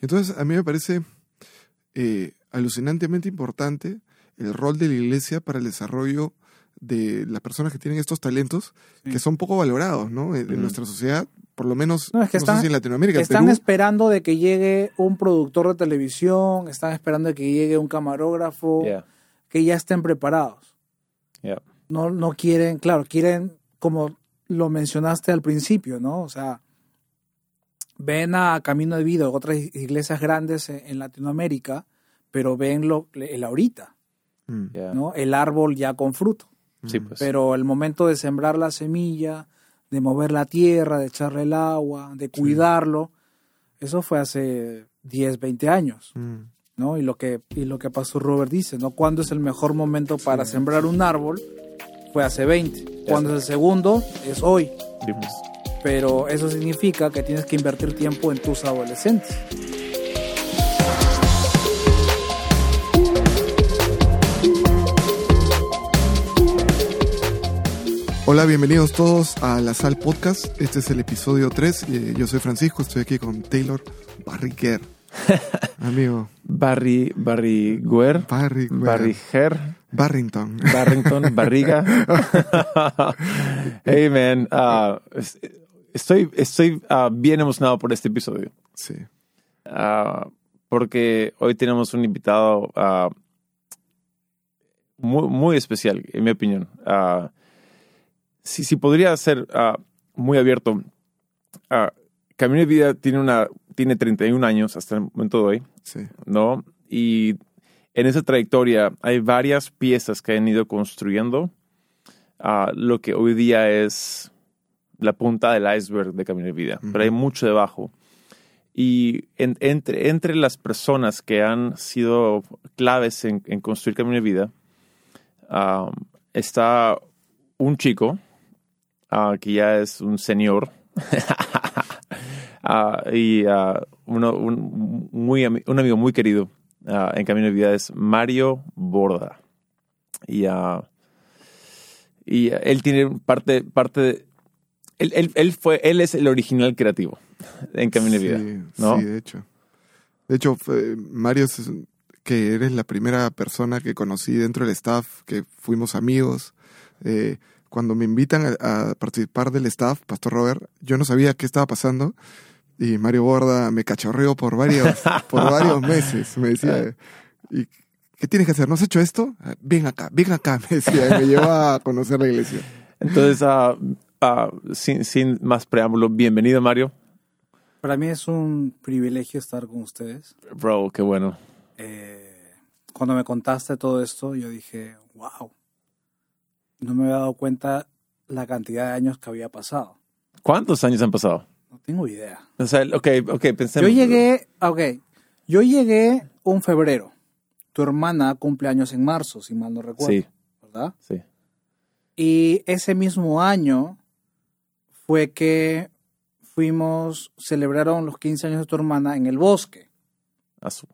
Entonces, a mí me parece eh, alucinantemente importante el rol de la iglesia para el desarrollo de las personas que tienen estos talentos Sí. que son poco valorados, ¿no? En, en nuestra sociedad, por lo menos, No, es que no están- sé si en Latinoamérica, Están Perú, esperando de que llegue un productor de televisión, están esperando de que llegue un camarógrafo, Yeah, que ya estén preparados. yeah. No, no quieren, claro, quieren, como lo mencionaste al principio, ¿no? O sea, ven a Camino de Vida, otras iglesias grandes en, Latinoamérica, pero ven lo, el ahorita, Mm, yeah. ¿no? El árbol ya con fruto. Sí, pues. Pero el momento de sembrar la semilla, de mover la tierra, de echarle el agua, de cuidarlo, eso fue hace 10, 20 años, Mm. ¿no? Y lo que, y lo que Pastor Robert dice, ¿no? ¿Cuándo es el mejor momento para sembrar un árbol? Fue hace 20. ¿Cuándo es el segundo? Es hoy. Sí, pues. Pero eso significa que tienes que invertir tiempo en tus adolescentes. Hola, bienvenidos todos a La Sal Podcast. Este es el episodio 3. y, yo soy Francisco, estoy aquí con Taylor Barriquer. Amigo, Barry, Barry Guer, Barry, Barry Her, Barrington. Barrington, Barriga. hey man, ah, estoy, estoy ah, bien emocionado por este episodio. Sí. Ah, porque hoy tenemos un invitado ah, muy, muy especial, en mi opinión. Si, si podría ser muy abierto, Camino de Vida tiene, una, tiene 31 años hasta el momento de hoy, Sí. ¿no? Y en esa trayectoria hay varias piezas que han ido construyendo lo que hoy día es la punta del iceberg de Camino de Vida, pero hay mucho debajo. Y en- entre, entre las personas que han sido claves en, en construir Camino de Vida, está un chico ah, que ya es un señor Ah, y ah, uno- un, muy, un amigo muy querido en Camino de Vida es Mario Borda. Y, y él tiene parte, parte de... Él, él- él fue, él es el original creativo en Camino de Vida. Sí, ¿no? sí, de hecho. De hecho, Mario, que eres la primera persona que conocí dentro del staff, que fuimos amigos. Eh, cuando me invitan a, a participar del staff, Pastor Robert, yo no sabía qué estaba pasando. Y Mario Borda me cachorreó por varios, por varios meses. Me decía, ¿y qué tienes que hacer? ¿No has hecho esto? "Ah, Ven acá, ven acá, me decía. Y me llevaba a conocer la iglesia. Entonces, ah, sin, sin más preámbulo, bienvenido Mario. Para mí es un privilegio estar con ustedes. Bro, qué bueno. Eh, cuando me contaste todo esto, yo dije, wow, no me había dado cuenta la cantidad de años que había pasado. ¿Cuántos años han pasado? No tengo idea. O sea, ok, ok, pensemos. Yo llegué, ok, yo llegué un febrero. Tu hermana cumple años en marzo, si mal no recuerdo, Sí, ¿verdad? sí. Y ese mismo año fue que fuimos, celebraron los 15 años de tu hermana en el bosque. A su-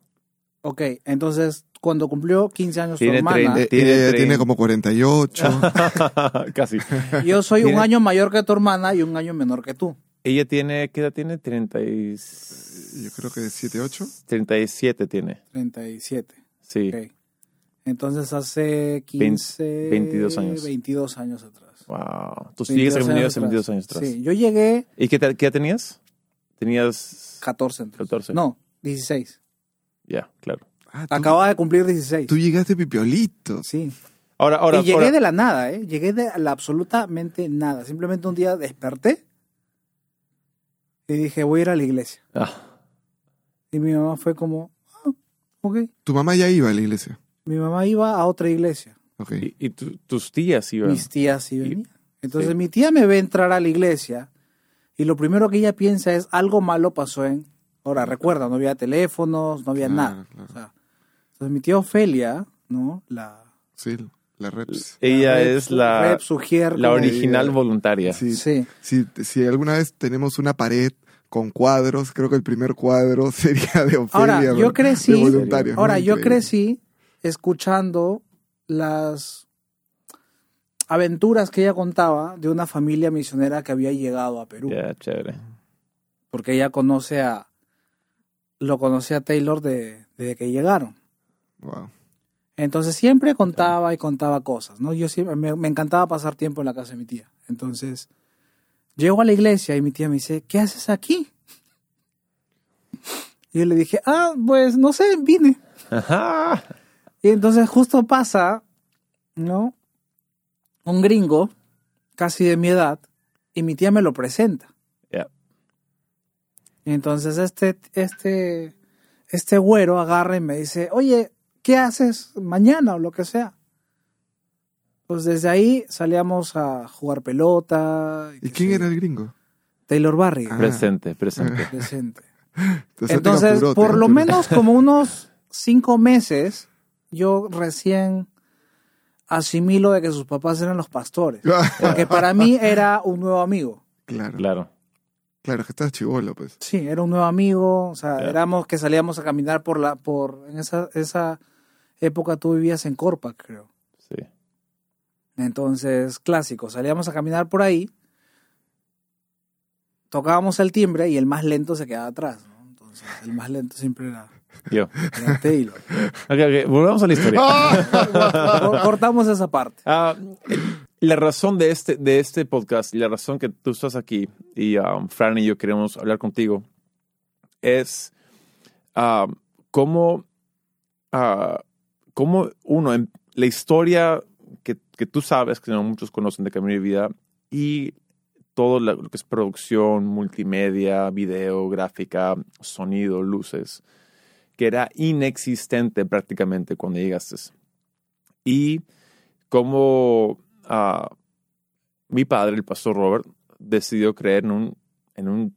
Ok, entonces cuando cumplió 15 años Tiene tu hermana, 30. Eh, Tiene ella tren. tiene como 48. Casi. yo soy un Tiene- año mayor que tu hermana y un año menor que tú. Ella tiene, ¿qué edad tiene? 30 y... Yo creo que de 7, 8. 37 tiene. 37. Sí. Ok. Entonces hace 15, 22 años. 22 años atrás. Wow. Tú 22 sigues a años hace atrás. 22 años atrás. Sí, yo llegué ¿Y qué, te- qué edad tenías? Tenías 14. entonces. 14. No, 16. Ya, claro. Ah, Acababa de cumplir 16. tú llegaste pipiolito. Sí. Ahora, ahora, y llegué ahora- de la nada, ¿eh? Llegué de la absolutamente nada. Simplemente un día desperté y dije, voy a ir a la iglesia. Ah, Y mi mamá fue como, ah, ok. Tu mamá ya iba a la iglesia. Mi mamá iba a otra iglesia. Ok. y, y tu- tus tías iban. Mis tías sí venían. Entonces sí. mi tía me ve entrar a la iglesia y lo primero que ella piensa es algo malo pasó en... Ahora, recuerda, no había teléfonos, no había Claro, nada. claro. O sea, entonces mi tía Ofelia, ¿no? La... Sí, la reps. Ella la es la, rep, sugier, la original voluntaria. Sí. Sí. Si, si alguna vez tenemos una pared con cuadros, creo que el primer cuadro sería de Ofelia. Ahora, yo crecí- De voluntarios, ¿no? Ahora, yo crecí escuchando las aventuras que ella contaba de una familia misionera que había llegado a Perú. Ya, chévere. Porque ella conoce a, lo conocí a Taylor de- desde que llegaron. Wow. Entonces siempre contaba y contaba cosas, ¿no? Yo siempre, me, me encantaba pasar tiempo en la casa de mi tía. Entonces, llego a la iglesia y mi tía me dice, ¿qué haces aquí? Y yo le dije, ah, pues no sé, vine. Ajá. Y entonces justo pasa, ¿no? Un gringo, casi de mi edad, y mi tía me lo presenta. Y entonces este, este, este güero agarra y me dice, oye, ¿qué haces mañana o lo que sea? Pues desde ahí salíamos a jugar pelota. ¿Y quién sé era el gringo? Taylor Barry, Ah. Presente, presente. Entonces, por lo menos como unos cinco meses, yo recién asimilo de que sus papás eran los pastores. Porque para mí era un nuevo amigo. Claro, Claro. claro, que estás chivolo, pues. Sí, era un nuevo amigo. O sea, éramos que salíamos a caminar por la, por, en esa, esa época tú vivías en Corpac, creo. Sí. Entonces, clásico, salíamos a caminar por ahí, tocábamos el timbre y el más lento se quedaba atrás, ¿no? Entonces, el más lento siempre era, Yo. era Taylor. Volvamos a la historia. Cor- Cortamos esa parte. Ah, la razón de este, de este podcast y la razón que tú estás aquí y um, Fran y yo queremos hablar contigo es ah, cómo, ah, cómo uno, en la historia que, que tú sabes, que no muchos conocen de Camino de Vida y todo lo que es producción, multimedia, video, gráfica, sonido, luces, que era inexistente prácticamente cuando llegaste. Y cómo ah, mi padre, el pastor Robert, decidió creer en un, en un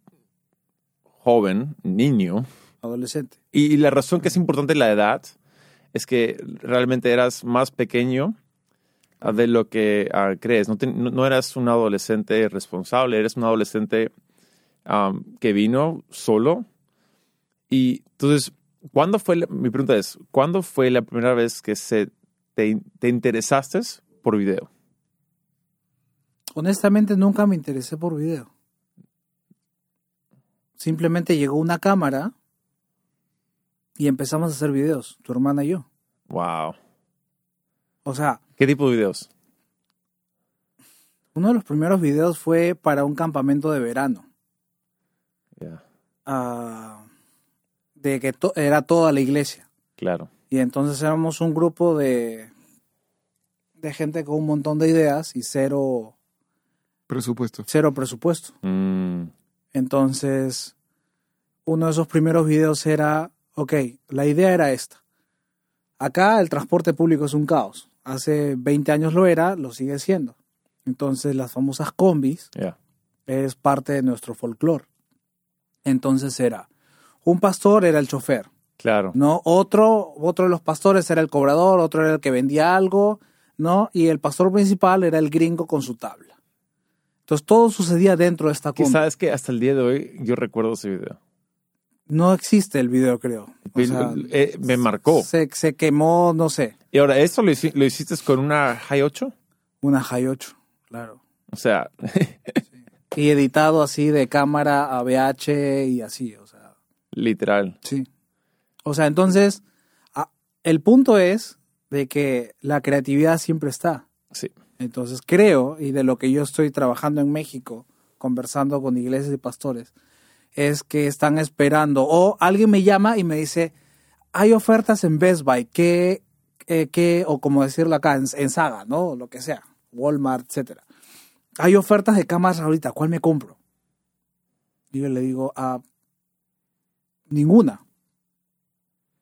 joven, niño. Adolescente. Y la razón que es importante la edad es que realmente eras más pequeño ah, de lo que ah, crees. No, te- no- no eras un adolescente responsable, eres un adolescente que vino solo. Y entonces, ¿cuándo fue, la- mi pregunta es, ¿cuándo fue la primera vez que se, te, te interesaste por video? Honestamente, nunca me interesé por video. Simplemente llegó una cámara y empezamos a hacer videos, tu hermana y yo. Wow. O sea, ¿Qué tipo de videos? uno de los primeros videos fue para un campamento de verano. Ya, ah, de que to- era toda la iglesia. claro. Y entonces éramos un grupo de, de gente con un montón de ideas y cero, Presupuesto. cero presupuesto. Mm, Entonces, uno de esos primeros videos era, ok, la idea era esta. Acá el transporte público es un caos. Hace 20 años lo era, lo sigue siendo. Entonces, las famosas combis es parte de nuestro folclore. Entonces era, un pastor era el chofer, Claro. ¿no? Otro, otro de los pastores era el cobrador, otro era el que vendía algo, ¿no? Y el pastor principal era el gringo con su tabla. Entonces todo sucedía dentro de esta combi. sabes que hasta el día de hoy yo recuerdo ese video. No existe el video, creo. O sea, Eh, me marcó. se, se quemó, no sé, Y ahora, ¿esto lo, lo hiciste con una High 8? una High 8, claro. O sea, Y editado así de cámara a VH y así. Literal. Sí. O sea, entonces, el punto es de que la creatividad siempre está. Sí. Entonces, creo, y de lo que yo estoy trabajando en México, conversando con iglesias y pastores, es que están esperando, o alguien me llama y me dice, hay ofertas en Best Buy, que, eh, que o como decirlo acá, en, en Saga, ¿no? Lo que sea, Walmart, etcétera. Hay ofertas de cámaras ahorita, ¿cuál me compro? Y yo le digo, ah, ninguna.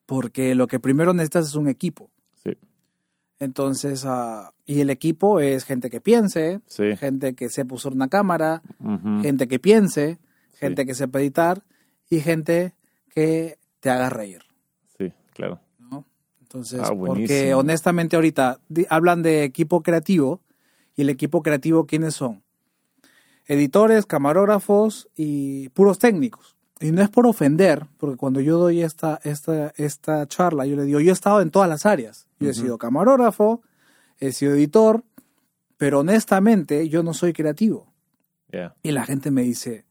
Porque lo que primero necesitas es un equipo. Sí. Entonces, ah, y el equipo es gente que piense, Sí. gente que sepa usar una cámara, gente que piense, Sí. gente que sepa editar y gente que te haga reír. Sí, claro. ¿no? Entonces, Ah, porque honestamente ahorita hablan de equipo creativo y el equipo creativo, ¿quiénes son? Editores, camarógrafos y puros técnicos. Y no es por ofender, porque cuando yo doy esta, esta, esta charla, yo le digo, yo he estado en todas las áreas. Yo he sido camarógrafo, he sido editor, pero honestamente yo no soy creativo. Y la gente me dice,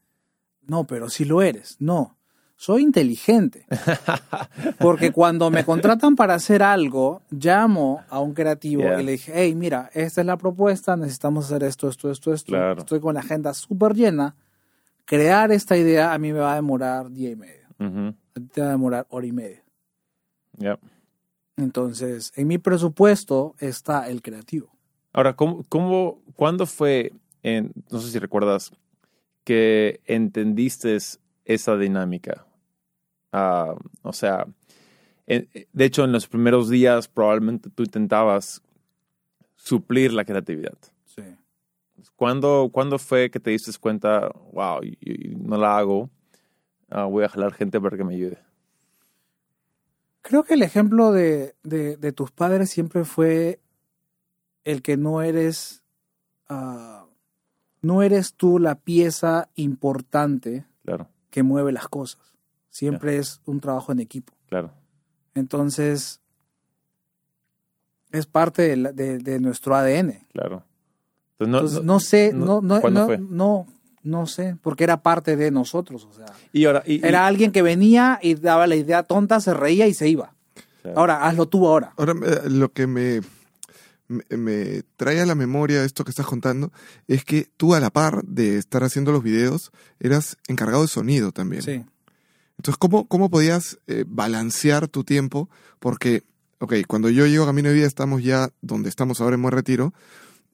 no, pero sí lo eres. No, soy inteligente. Porque cuando me contratan para hacer algo, llamo a un creativo Yeah. y le dije, hey, mira, esta es la propuesta, necesitamos hacer esto, esto, esto, esto. Claro. Estoy con la agenda súper llena. Crear esta idea a mí me va a demorar día y medio. A ti te va a demorar hora y media. Yep. Entonces, en mi presupuesto está el creativo. Ahora, ¿cómo, cómo, ¿cuándo fue, en, no sé si recuerdas, que entendiste esa dinámica? Ah, o sea, en- de hecho, en los primeros días probablemente tú intentabas suplir la creatividad. Sí. ¿Cuándo, cuándo fue que te diste cuenta, wow, y- y no la hago, ah, voy a jalar gente para que me ayude? Creo que el ejemplo de, de- de tus padres siempre fue el que no eres, ah, no eres tú la pieza importante Claro, que mueve las cosas. Siempre es un trabajo en equipo. claro. Entonces, es parte de, la- de- de nuestro ADN. Claro. Entonces, no- Entonces, no- no, sé, no- no, no, ¿cuándo no, fue? no, no sé, porque era parte de nosotros. O sea, y ahora, y- y- era alguien que venía y daba la idea tonta, se reía y se iba. Claro. Ahora, hazlo tú ahora. Ahora, eh, lo que me, me, me trae a la memoria esto que estás contando es que tú a la par de estar haciendo los videos eras encargado de sonido también. Sí. Entonces, ¿cómo, cómo podías eh, balancear tu tiempo? Porque, ok, cuando yo llego a Camino de Vida estamos ya donde estamos ahora en Buen Retiro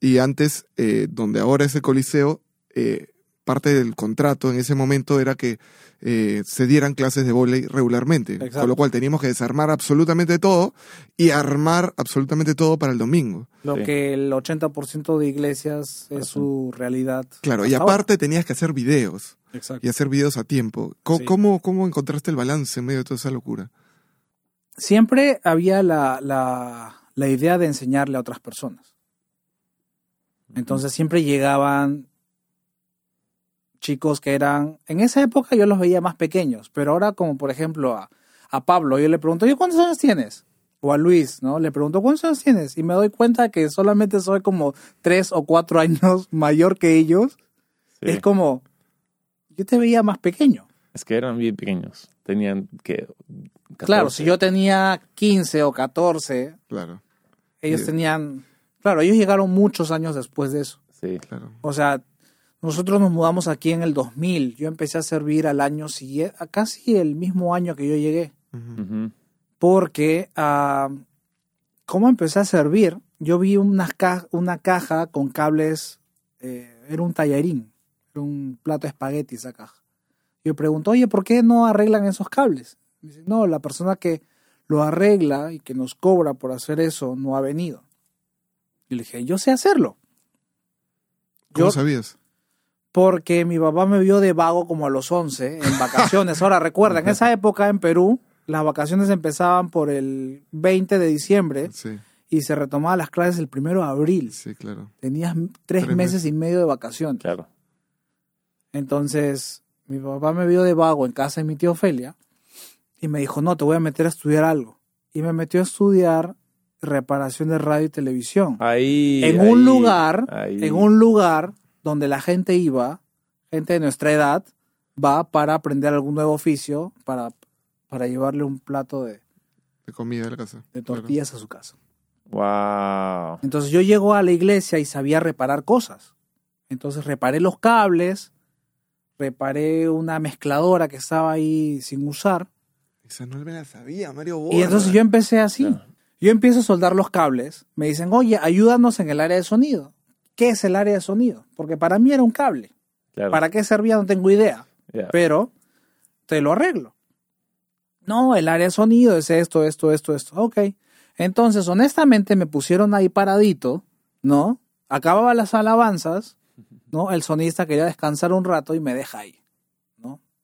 y antes, eh, donde ahora es el Coliseo, eh, parte del contrato en ese momento era que eh, se dieran clases de volei regularmente, Exacto. con lo cual teníamos que desarmar absolutamente todo y armar absolutamente todo para el domingo. Lo Sí. que el 80% de iglesias es su realidad. Claro, y ahora. aparte tenías que hacer videos Exacto. y hacer videos a tiempo. ¿Cómo, Sí. cómo, cómo encontraste el balance en medio de toda esa locura? Siempre había la, la, la idea de enseñarle a otras personas. Entonces siempre llegaban chicos que eran, en esa época yo los veía más pequeños, pero ahora como por ejemplo a, a Pablo, yo le pregunto, ¿y cuántos años tienes? O a Luis, ¿no? Le pregunto, ¿cuántos años tienes? Y me doy cuenta que solamente soy como tres o cuatro años mayor que ellos. Sí. Es como, yo te veía más pequeño. Es que eran bien pequeños. Tenían que. Claro, si yo tenía 15 o 14, Claro, ellos tenían... Claro, ellos llegaron muchos años después de eso. Sí. claro. O sea, nosotros nos mudamos aquí en el 2000. Yo empecé a servir al año siguiente, a casi el mismo año que yo llegué. Porque, ah, ¿cómo empecé a servir? Yo vi una, ca- una caja con cables, eh, era un tallarín, era un plato de espagueti esa caja. Yo pregunto, oye, ¿por qué no arreglan esos cables? Dice, no, la persona que lo arregla y que nos cobra por hacer eso no ha venido. Y le dije, yo sé hacerlo. ¿Cómo Yo- sabías? porque mi papá me vio de vago como a los 11 en vacaciones. Ahora recuerda, en esa época en Perú, las vacaciones empezaban por el 20 de diciembre Sí, y se retomaban las clases el primero de abril. sí, claro. Tenías tres, Tres meses meses. y medio de vacaciones. Claro. Entonces, mi papá me vio de vago en casa de mi tía Ofelia y me dijo, no, te voy a meter a estudiar algo. Y me metió a estudiar reparación de radio y televisión. Ahí. en ahí, un lugar, ahí. en un lugar donde la gente iba, gente de nuestra edad, va para aprender algún nuevo oficio, para, para llevarle un plato de, De comida de la casa. de Claro. tortillas a su casa. Wow. Entonces yo llego a la iglesia y sabía reparar cosas. Entonces reparé los cables, reparé una mezcladora que estaba ahí sin usar. Esa no me la sabía, Mario Y entonces yo empecé así. Claro. Yo empiezo a soldar los cables. Me dicen, oye, ayúdanos en el área de sonido. ¿Qué es el área de sonido? Porque para mí era un cable. Claro. ¿Para qué servía? No tengo idea. Yeah. Pero te lo arreglo. No, el área de sonido es esto, esto, esto, esto. Ok. Entonces, honestamente, me pusieron ahí paradito, ¿no? Acababa las alabanzas, ¿no? El sonista quería descansar un rato y me deja ahí.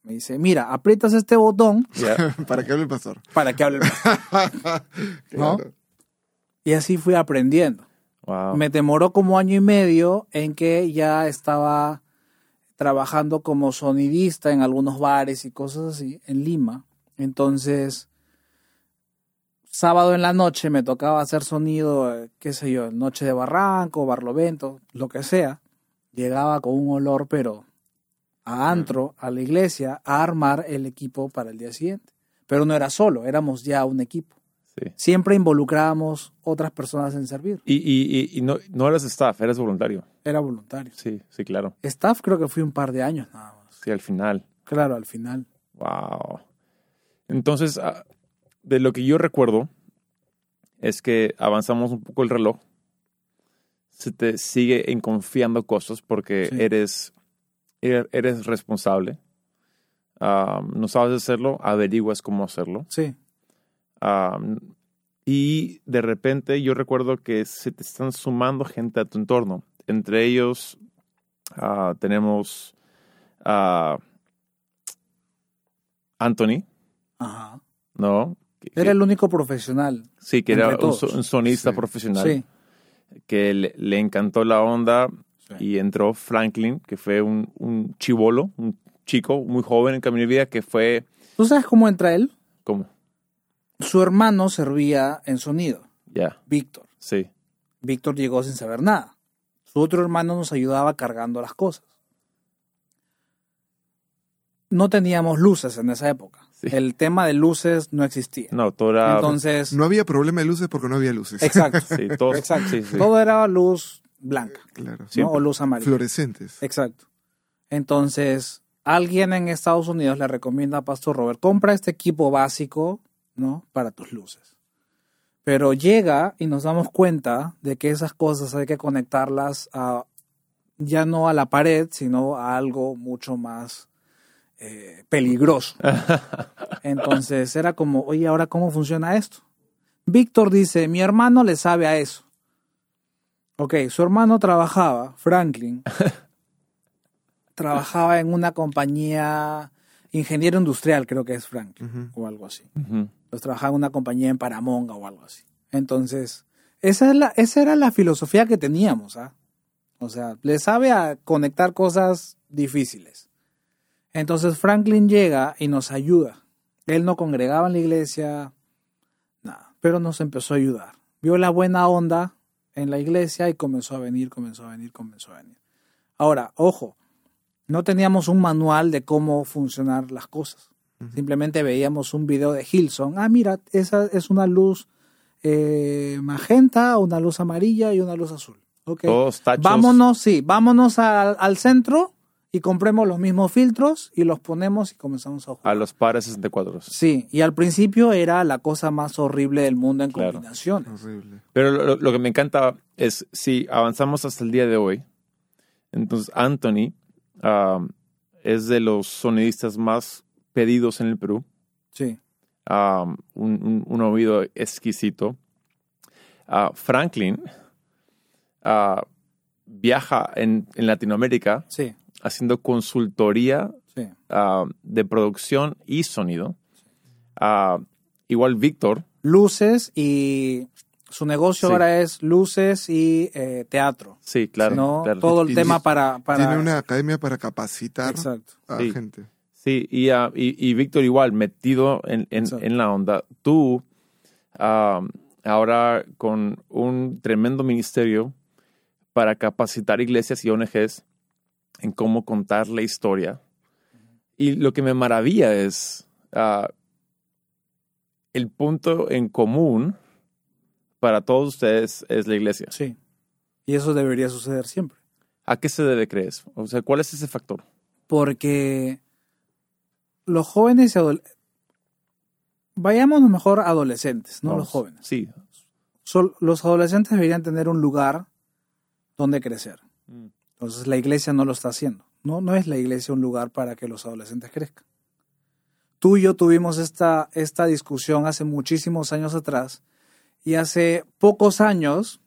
Me dice, mira, aprietas este botón Yeah. Para que hable el pastor. para que hable el pastor". ¿No? Claro. Y así fui aprendiendo. Wow. Me demoró como año y medio en que ya estaba trabajando como sonidista en algunos bares y cosas así en Lima. Entonces, sábado en la noche me tocaba hacer sonido, qué sé yo, Noche de Barranco, Barlovento, lo que sea. Llegaba con un olor, pero a Antro, a la iglesia, a armar el equipo para el día siguiente. Pero no era solo, éramos ya un equipo. Sí. Siempre involucrábamos otras personas en servir. Y, y, y, y no, no eras staff, eras voluntario. Era voluntario. Sí, sí, claro. Staff creo que fui un par de años nada más. Sí, al final. Claro, al final. Wow. Entonces, ah, de lo que yo recuerdo es que avanzamos un poco el reloj. Se te sigue enconfiando cosas porque Sí. eres, er- eres responsable. No sabes hacerlo, averiguas cómo hacerlo. Sí, y de repente yo recuerdo que se te están sumando gente a tu entorno. Entre ellos ah, tenemos a Anthony, ajá. ¿no? Era el único profesional. sí, que era un, sonista Sí. profesional Sí. que le, le encantó la onda. Y entró Franklin, que fue un, un chivolo, un chico muy joven en Camino de Vida, que fue ¿Tú sabes cómo entra él? como, Su hermano servía en sonido, ya, Víctor. sí, Víctor llegó sin saber nada. Su otro hermano nos ayudaba cargando las cosas. No teníamos luces en esa época. Sí. El tema de luces no existía. no, todo era, Entonces, No había problema de luces porque no había luces. exacto. sí, todo, Exacto. sí, sí. Todo era luz blanca Claro. Sí. ¿no? o luz amarilla. Fluorescentes. Exacto. Entonces, alguien en Estados Unidos le recomienda a Pastor Robert, compra este equipo básico, ¿no? Para tus luces. Pero llega y nos damos cuenta de que esas cosas hay que conectarlas a, ya no a la pared, sino a algo mucho más eh, peligroso. Entonces era como, oye, ahora cómo funciona esto. Víctor dice, mi hermano le sabe a eso. Ok, su hermano trabajaba, Franklin, trabajaba en una compañía, ingeniero industrial creo que es Franklin, o algo así. Pues trabajaba en una compañía en Paramonga o algo así. Entonces, esa, es la, esa era la filosofía que teníamos, ¿ah? O sea, le sabe a conectar cosas difíciles. Entonces Franklin llega y nos ayuda. Él no congregaba en la iglesia, nada, pero nos empezó a ayudar. Vio la buena onda en la iglesia y comenzó a venir, comenzó a venir, comenzó a venir. Ahora, ojo, no teníamos un manual de cómo funcionar las cosas. Simplemente veíamos un video de Hilson. Ah, mira, esa es una luz eh, magenta, una luz amarilla y una luz azul. Ok. Todos tachos. Vámonos, sí, vámonos al, al centro y compremos los mismos filtros y los ponemos y comenzamos a jugar. A los pares 64. Sí, y al principio era la cosa más horrible del mundo en Claro. combinaciones. Horrible. Pero lo, lo que me encanta es, si avanzamos hasta el día de hoy, entonces Anthony ah, es de los sonidistas más pedidos en el Perú. Sí, Ah, un, un- un oído exquisito. Ah, Franklin ah, viaja en, en Latinoamérica sí, haciendo consultoría sí. ah, de producción y sonido. Ah, igual Víctor, Luces y su negocio Sí. ahora es luces y eh, teatro. sí, claro. ¿no? claro. Todo el Y tema para, para... Tiene una academia para capacitar Exacto. a Sí. gente. Sí, y, ah, y, y Víctor igual, metido en, en- la onda. Tú, ah, ahora con un tremendo ministerio para capacitar iglesias y ONGs en cómo contar la historia. Y lo que me maravilla es ah, el punto en común para todos ustedes es la iglesia. Sí. Y eso debería suceder siempre. ¿A qué se debe crees? O sea, ¿cuál es ese factor? Porque los jóvenes y adolescentes... Vayamos mejor adolescentes, no Vamos. los jóvenes. Sí. Los adolescentes deberían tener un lugar donde crecer. Entonces la iglesia no lo está haciendo. No, no es la iglesia un lugar para que los adolescentes crezcan. Tú y yo tuvimos esta, esta discusión hace muchísimos años atrás y hace pocos años,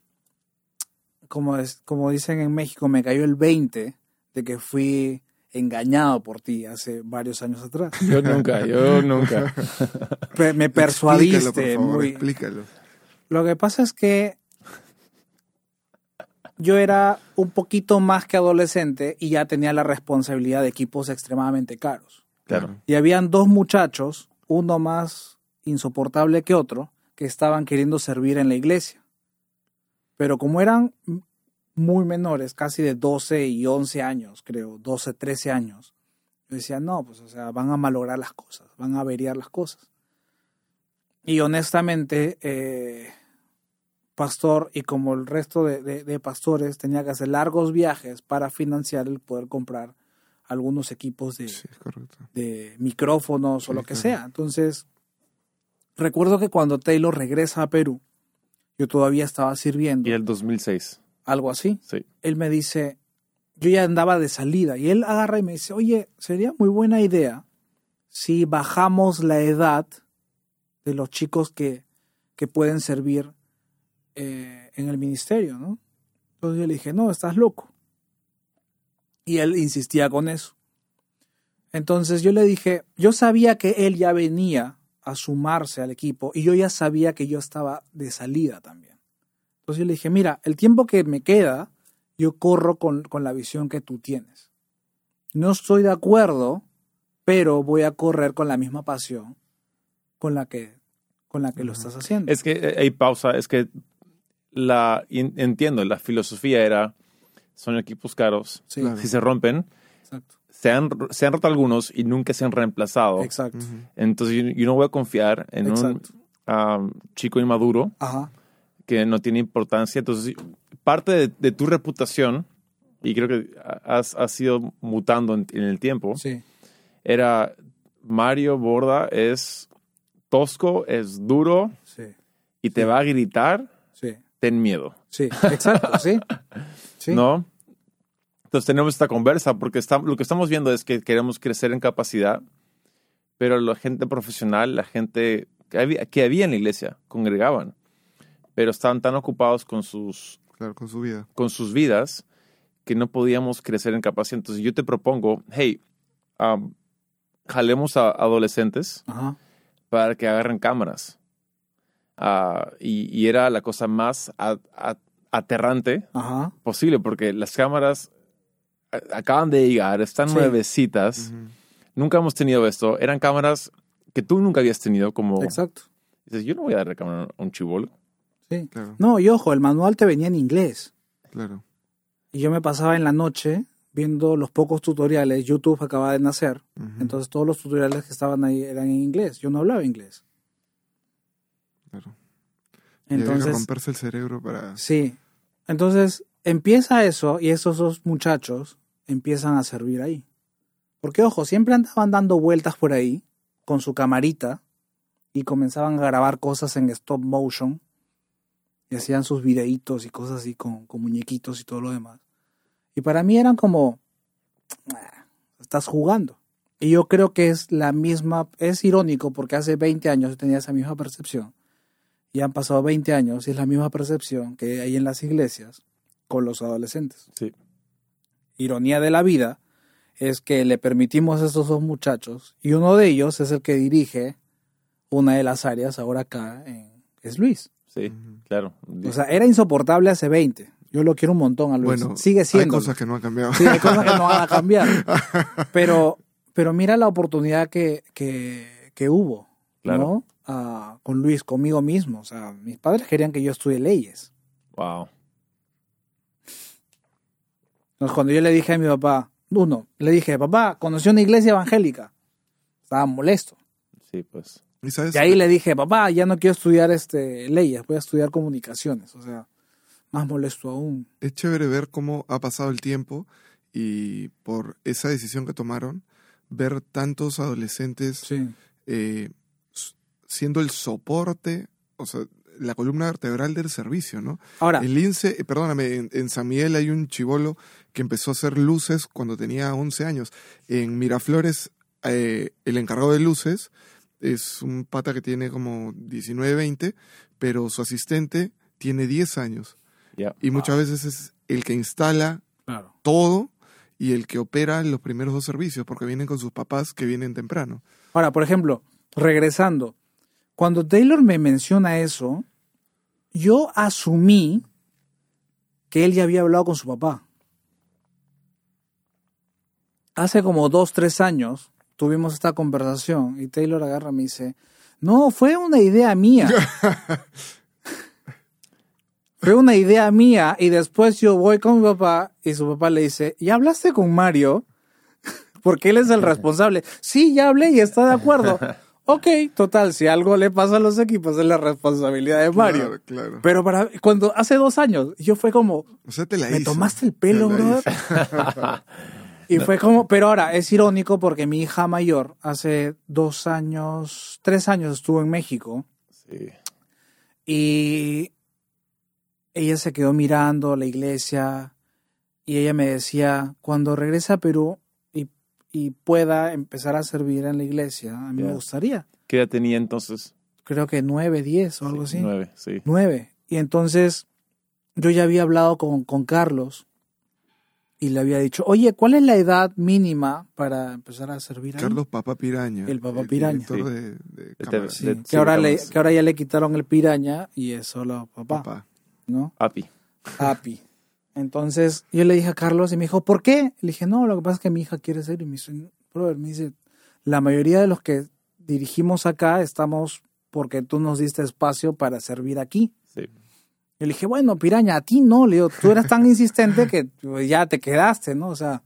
como, es, como dicen en México, me cayó el 20 de que fui engañado por ti hace varios años atrás. Yo nunca, yo nunca. Me Explícalo, por persuadiste favor, muy, explícalo. lo que pasa es que yo era un poquito más que adolescente y ya tenía la responsabilidad de equipos extremadamente caros. Claro. Y habían dos muchachos, uno más insoportable que otro, que estaban queriendo servir en la iglesia. Pero como eran muy menores, casi de 12 y 11 años, creo, 12, 13 años, Yo decía, no, pues, o sea, van a malograr las cosas, van a averiar las cosas. Y honestamente, eh, pastor y como el resto de, de- de pastores tenía que hacer largos viajes para financiar el poder comprar algunos equipos de, Sí, micrófonos o lo que sea. Entonces, recuerdo que cuando Taylor regresa a Perú, yo todavía estaba sirviendo, Y el 2006. algo así. Sí. Él me dice, yo ya andaba de salida, y él agarra y me dice, oye, sería muy buena idea si bajamos la edad de los chicos que, que pueden servir eh, en el ministerio, ¿no? Entonces yo le dije, no, estás loco. Y él insistía con eso. Entonces yo le dije, yo sabía que él ya venía a sumarse al equipo y yo ya sabía que yo estaba de salida también. Entonces yo le dije, mira, el tiempo que me queda, yo corro con, con la visión que tú tienes. No estoy de acuerdo, pero voy a correr con la misma pasión con la que, con la que lo estás haciendo. Es que eh, hay pausa, es que la entiendo, la filosofía era son equipos caros. sí, claro. Si se rompen, exacto. se han, se han roto algunos y nunca se han reemplazado. Exacto. Entonces yo, yo no voy a confiar en Exacto. un um, chico inmaduro Ajá. que no tiene importancia. Entonces, parte de, de tu reputación, y creo que has, has ido mutando en, en el tiempo, Sí. era Mario Borda es tosco, es duro Sí. y te va a gritar. Ten miedo, Sí. Exacto. Sí. Sí. ¿no? Entonces tenemos esta conversa porque está- lo que estamos viendo es que queremos crecer en capacidad, pero la gente profesional, la gente que había, que había en la iglesia, congregaban, pero estaban tan ocupados con sus Claro, con su vida. con sus vidas que no podíamos crecer en capacidad. Entonces yo te propongo, hey, um, jalemos a adolescentes Ajá. para que agarren cámaras. Ah, y, y era la cosa más a- a- aterrante Ajá. posible porque las cámaras a- acaban de llegar, están Sí. nuevecitas, nunca hemos tenido esto, eran cámaras que tú nunca habías tenido como... Exacto. Dices, yo no voy a darle cámara a un chivolo. Sí. Claro, No, y ojo, el manual te venía en inglés. claro. Y yo me pasaba en la noche viendo los pocos tutoriales. YouTube acababa de nacer. Entonces todos los tutoriales que estaban ahí eran en inglés. Yo no hablaba inglés. Claro. Entonces, romperse el cerebro para... sí. Entonces empieza eso y esos dos muchachos empiezan a servir ahí. Porque ojo, siempre andaban dando vueltas por ahí con su camarita y comenzaban a grabar cosas en stop motion y hacían sus videitos y cosas así con, con muñequitos y todo lo demás. Y para mí eran como, "Ah, estás jugando. Y yo creo que es la misma, es irónico porque hace 20 años yo tenía esa misma percepción. Y han pasado 20 años y es la misma percepción que hay en las iglesias con los adolescentes. Sí. Ironía de la vida es que le permitimos a estos dos muchachos y uno de ellos es el que dirige una de las áreas ahora acá, en, es Luis. Sí, claro. O sea, era insoportable hace 20. Yo lo quiero un montón a Luis. Bueno, Sigue hay siendo. cosas que no han cambiado. Sí, hay cosas que no van a cambiar. Pero, pero mira la oportunidad que, que, que hubo, Claro. ¿no? Ah, con Luis, conmigo mismo. O sea, mis padres querían que yo estudie leyes. wow. Entonces, cuando yo le dije a mi papá, uno, le dije, papá, conocí una iglesia evangélica. Estaba molesto. Sí, pues. Y sabes, Y ahí le dije, papá, ya no quiero estudiar este leyes, voy a estudiar comunicaciones. O sea, más molesto aún. es chévere ver cómo ha pasado el tiempo y por esa decisión que tomaron, ver tantos adolescentes Sí. eh, siendo el soporte, o sea, la columna vertebral del servicio, ¿no? Ahora, El lince, eh, perdóname, en, en San Miguel hay un chivolo que empezó a hacer luces cuando tenía 11 años. En Miraflores, eh, el encargado de luces es un pata que tiene como 19, 20, pero su asistente tiene 10 años. Ya. Y muchas veces es el que instala claro. todo y el que opera los primeros dos servicios, porque vienen con sus papás que vienen temprano. Ahora, por ejemplo, regresando, cuando Taylor me menciona eso, yo asumí que él ya había hablado con su papá. Hace como dos, tres años tuvimos esta conversación y Taylor agarra y me dice, no, fue una idea mía. fue una idea mía y después yo voy con mi papá y su papá le dice, ¿ya hablaste con Mario? porque él es el responsable. Sí, ya hablé y está de acuerdo. Ok, total, si algo le pasa a los equipos es la responsabilidad de Mario. Claro, claro. Pero para cuando hace dos años, yo fue como, O sea, te la me hizo. tomaste el pelo, brother. Y fue como, pero ahora es irónico porque mi hija mayor hace dos años, tres años estuvo en México Sí. y ella se quedó mirando la iglesia y ella me decía, cuando regrese a Perú y, pueda empezar a servir en la iglesia, a mí me gustaría. ¿Qué edad tenía entonces? Creo que nueve, diez o algo Sí, así. Nueve, sí. Nueve. Y entonces yo ya había hablado con, con Carlos y le había dicho, oye, ¿cuál es la edad mínima para empezar a servir ahí? Carlos Papá Piraña. El Papá Piraña. director Sí. de, de De cámara. TV. Sí, de- que, sí, ahora de le, cámaras. que ahora ya le quitaron el piraña y es solo papá, Papá. ¿no? Api. Api. Entonces yo le dije a Carlos y me dijo, ¿por qué? Le dije, no, lo que pasa es que mi hija quiere ser. Y me dice, brother, me dice, la mayoría de los que dirigimos acá estamos porque tú nos diste espacio para servir aquí. Sí. Y le dije, bueno, piraña, a ti no, le digo, tú eras tan insistente que pues, ya te quedaste, ¿no? O sea,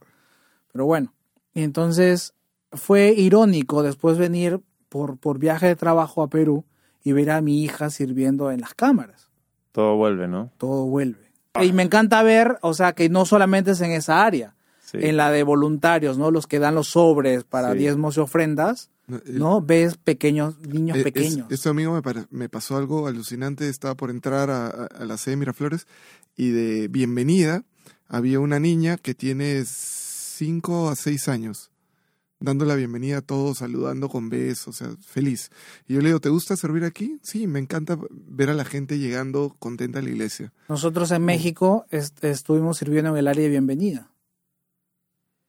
pero bueno. Y entonces fue irónico después venir por, por viaje de trabajo a Perú y ver a mi hija sirviendo en las cámaras. Todo vuelve, ¿no? Todo vuelve. Y me encanta ver, o sea, que no solamente es en esa área, Sí. en la de voluntarios, ¿no? Los que dan los sobres para Sí. diezmos y ofrendas, No, el- ¿no? Ves pequeños, niños Eh, es- pequeños. eso amigo me, me pasó algo alucinante. Estaba por entrar a, a- a la sede de Miraflores y de bienvenida había una niña que tiene 5 a 6 años dando la bienvenida a todos, saludando con besos, o sea, feliz. Y yo le digo, ¿te gusta servir aquí? Sí, me encanta ver a la gente llegando contenta a la iglesia. Nosotros en México est- estuvimos sirviendo en el área de bienvenida.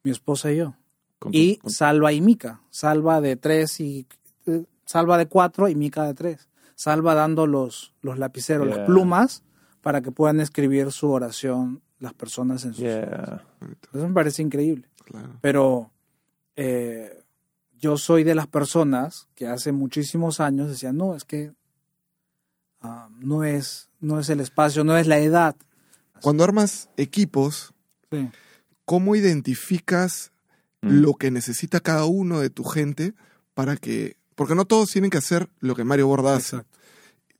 Mi esposa y yo. Con Y con- Salva y Mica. Salva de tres y. eh, Salva de cuatro y Mica de tres. Salva dando los, los lapiceros, Yeah. las plumas, para que puedan escribir su oración las personas en sus. Yeah. Eso me parece increíble. Claro. Pero eh, yo soy de las personas que hace muchísimos años decían, no, es que ah, no, es, no es el espacio, no es la edad. Cuando armas equipos, Sí. ¿cómo identificas Mm. lo que necesita cada uno de tu gente para que... Porque no todos tienen que hacer lo que Mario Borda hace, Exacto.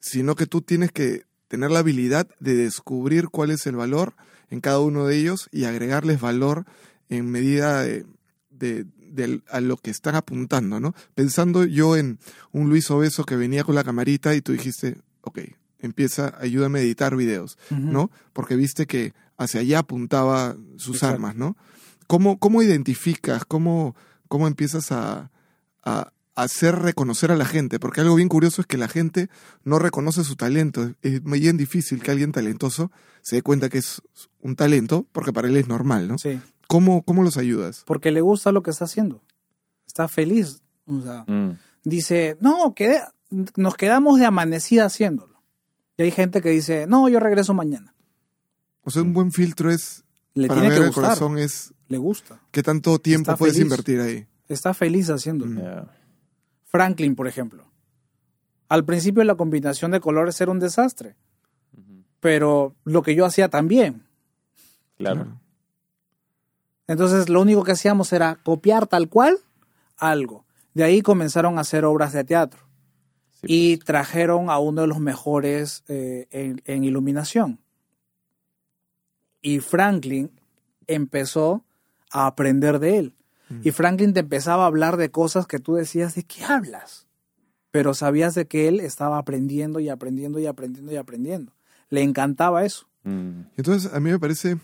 sino que tú tienes que tener la habilidad de descubrir cuál es el valor en cada uno de ellos y agregarles valor en medida de, de- de a lo que están apuntando, ¿no? Pensando yo en un Luis Obeso que venía con la camarita y tú dijiste, ok, empieza, ayúdame a editar videos. ¿no? Porque viste que hacia allá apuntaba sus Exacto. armas, ¿no? ¿Cómo, cómo identificas, cómo, cómo empiezas a, a hacer reconocer a la gente? Porque algo bien curioso es que la gente no reconoce su talento. Es bien difícil que alguien talentoso se dé cuenta que es un talento, porque para él es normal, ¿no? Sí. ¿Cómo, cómo los ayudas? Porque le gusta lo que está haciendo. Está feliz. O sea, Mm. dice, no, quedé- nos quedamos de amanecida haciéndolo. Y hay gente que dice, no, yo regreso mañana. O sea, un buen filtro es, Le para tiene ver que el gustar. corazón es Le gusta. qué tanto tiempo Está puedes feliz. invertir ahí. Está feliz haciéndolo. Mm. Yeah. Franklin, por ejemplo. Al principio la combinación de colores era un desastre, pero lo que yo hacía también. Claro. Entonces lo único que hacíamos era copiar tal cual algo. De ahí comenzaron a hacer obras de teatro Sí, y trajeron a uno de los mejores eh, en, en iluminación. Y Franklin empezó a aprender de él. Mm. Y Franklin te empezaba a hablar de cosas que tú decías, ¿de qué hablas? Pero sabías de que él estaba aprendiendo y aprendiendo y aprendiendo y aprendiendo. Le encantaba eso. Mm. Entonces, a mí me parece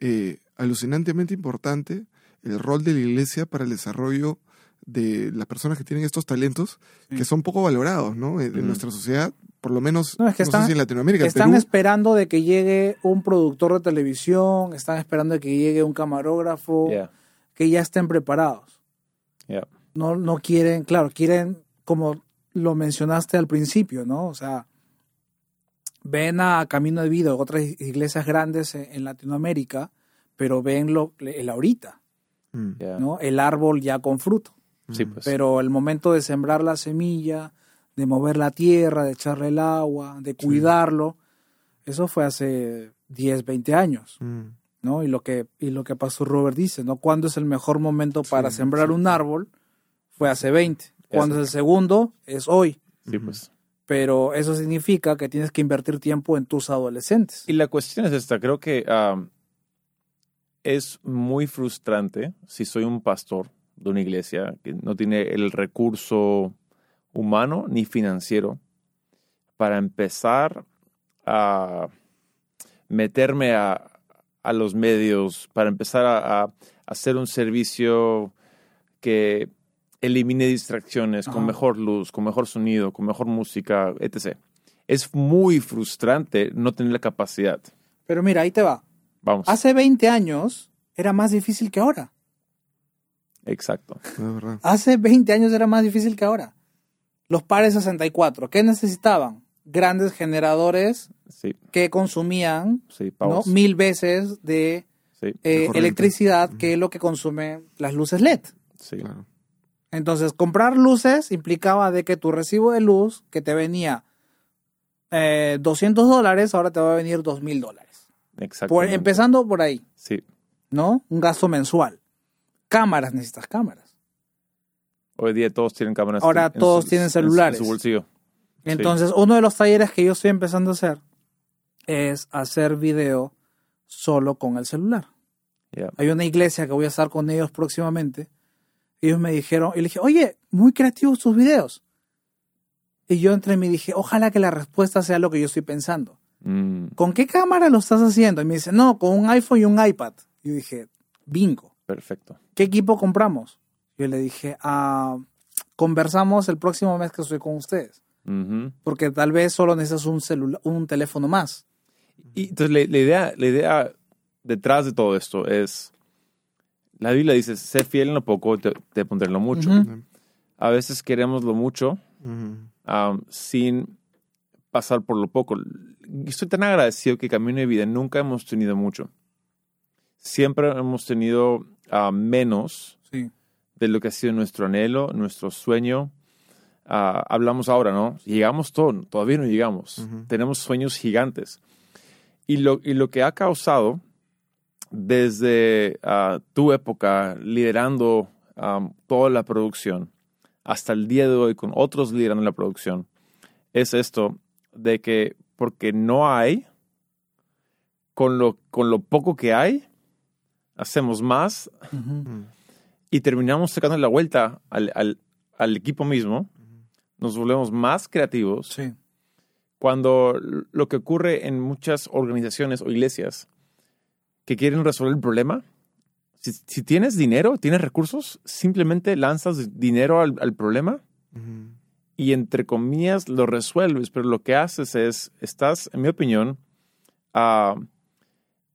eh, alucinantemente importante el rol de la iglesia para el desarrollo de las personas que tienen estos talentos Sí. que son poco valorados, ¿no? En, en Mm. nuestra sociedad, por lo menos, No, es que están- si en Latinoamérica, Están Perú, esperando de que llegue un productor de televisión, están esperando de que llegue un camarógrafo, Yeah. que ya estén preparados. Yeah. No, no quieren, claro, quieren, como lo mencionaste al principio, ¿no? O sea, ven a Camino de Vida, otras iglesias grandes en, en Latinoamérica, pero ven lo, el ahorita, Mm. ¿no? El árbol ya con fruto. Sí, pues. Pero el momento de sembrar la semilla, de mover la tierra, de echarle el agua, de cuidarlo, eso fue hace 10, 20 años. Mm. ¿no? Y lo que, y lo que Pastor Robert dice, ¿no? ¿Cuándo es el mejor momento para Sí, sembrar sí. un árbol? Fue hace 20. ¿Cuándo es el segundo? Es hoy. Sí, pues. Pero eso significa que tienes que invertir tiempo en tus adolescentes. Y la cuestión es esta, creo que am, es muy frustrante si soy un pastor de una iglesia que no tiene el recurso humano ni financiero para empezar a meterme a, a los medios, para empezar a, a hacer un servicio que elimine distracciones con mejor luz, con mejor sonido, con mejor música, etc. Es muy frustrante no tener la capacidad. Pero mira, ahí te va. Vamos. Hace 20 años era más difícil que ahora. Exacto. Verdad. Hace 20 años era más difícil que ahora. Los pares 64, ¿qué necesitaban? Grandes generadores Sí, que consumían sí, ¿no? pavos. mil veces de Sí, eh, electricidad que es lo que consumen las luces LED. sí. Claro. Entonces, comprar luces implicaba de que tu recibo de luz, que te venía eh, 200 dólares, ahora te va a venir 2.000 dólares. Exacto. Por- empezando por ahí, Sí. ¿no? Un gasto mensual. Cámaras, necesitas cámaras. Hoy día todos tienen cámaras. Ahora en todos tienen celulares. En su bolsillo. Entonces, uno de los talleres que yo estoy empezando a hacer es hacer video solo con el celular. Hay una iglesia que voy a estar con ellos próximamente. Ellos me dijeron, y le dije, oye, muy creativos tus videos. Y yo entre mí dije, ojalá que la respuesta sea lo que yo estoy pensando. Mm, ¿Con qué cámara lo estás haciendo? Y me dice, no, con un iPhone y un iPad. Y yo dije, bingo. perfecto. ¿Qué equipo compramos? Yo le dije, ah, conversamos el próximo mes que estoy con ustedes. Porque tal vez solo necesitas un, un teléfono más. Y entonces la, la idea, la idea detrás de todo esto es, la Biblia dice, sé fiel en lo poco, te, te pondré en lo mucho. A veces queremos lo mucho um, sin pasar por lo poco. Estoy tan agradecido que Camino de Vida nunca hemos tenido mucho. Siempre hemos tenido ah, menos Sí. de lo que ha sido nuestro anhelo, nuestro sueño. Ah, hablamos ahora, ¿no? Llegamos todo, todavía no llegamos. Tenemos sueños gigantes. Y lo, y lo que ha causado desde ah, tu época liderando toda la producción hasta el día de hoy con otros liderando la producción es esto de que porque no hay, con lo, con lo poco que hay, hacemos más y terminamos sacando la vuelta al, al- al equipo mismo, nos volvemos más creativos. Sí. Cuando lo que ocurre en muchas organizaciones o iglesias que quieren resolver el problema, si, si tienes dinero, tienes recursos, simplemente lanzas dinero al, al problema. Y entre comillas lo resuelves, pero lo que haces es, estás, en mi opinión, ah,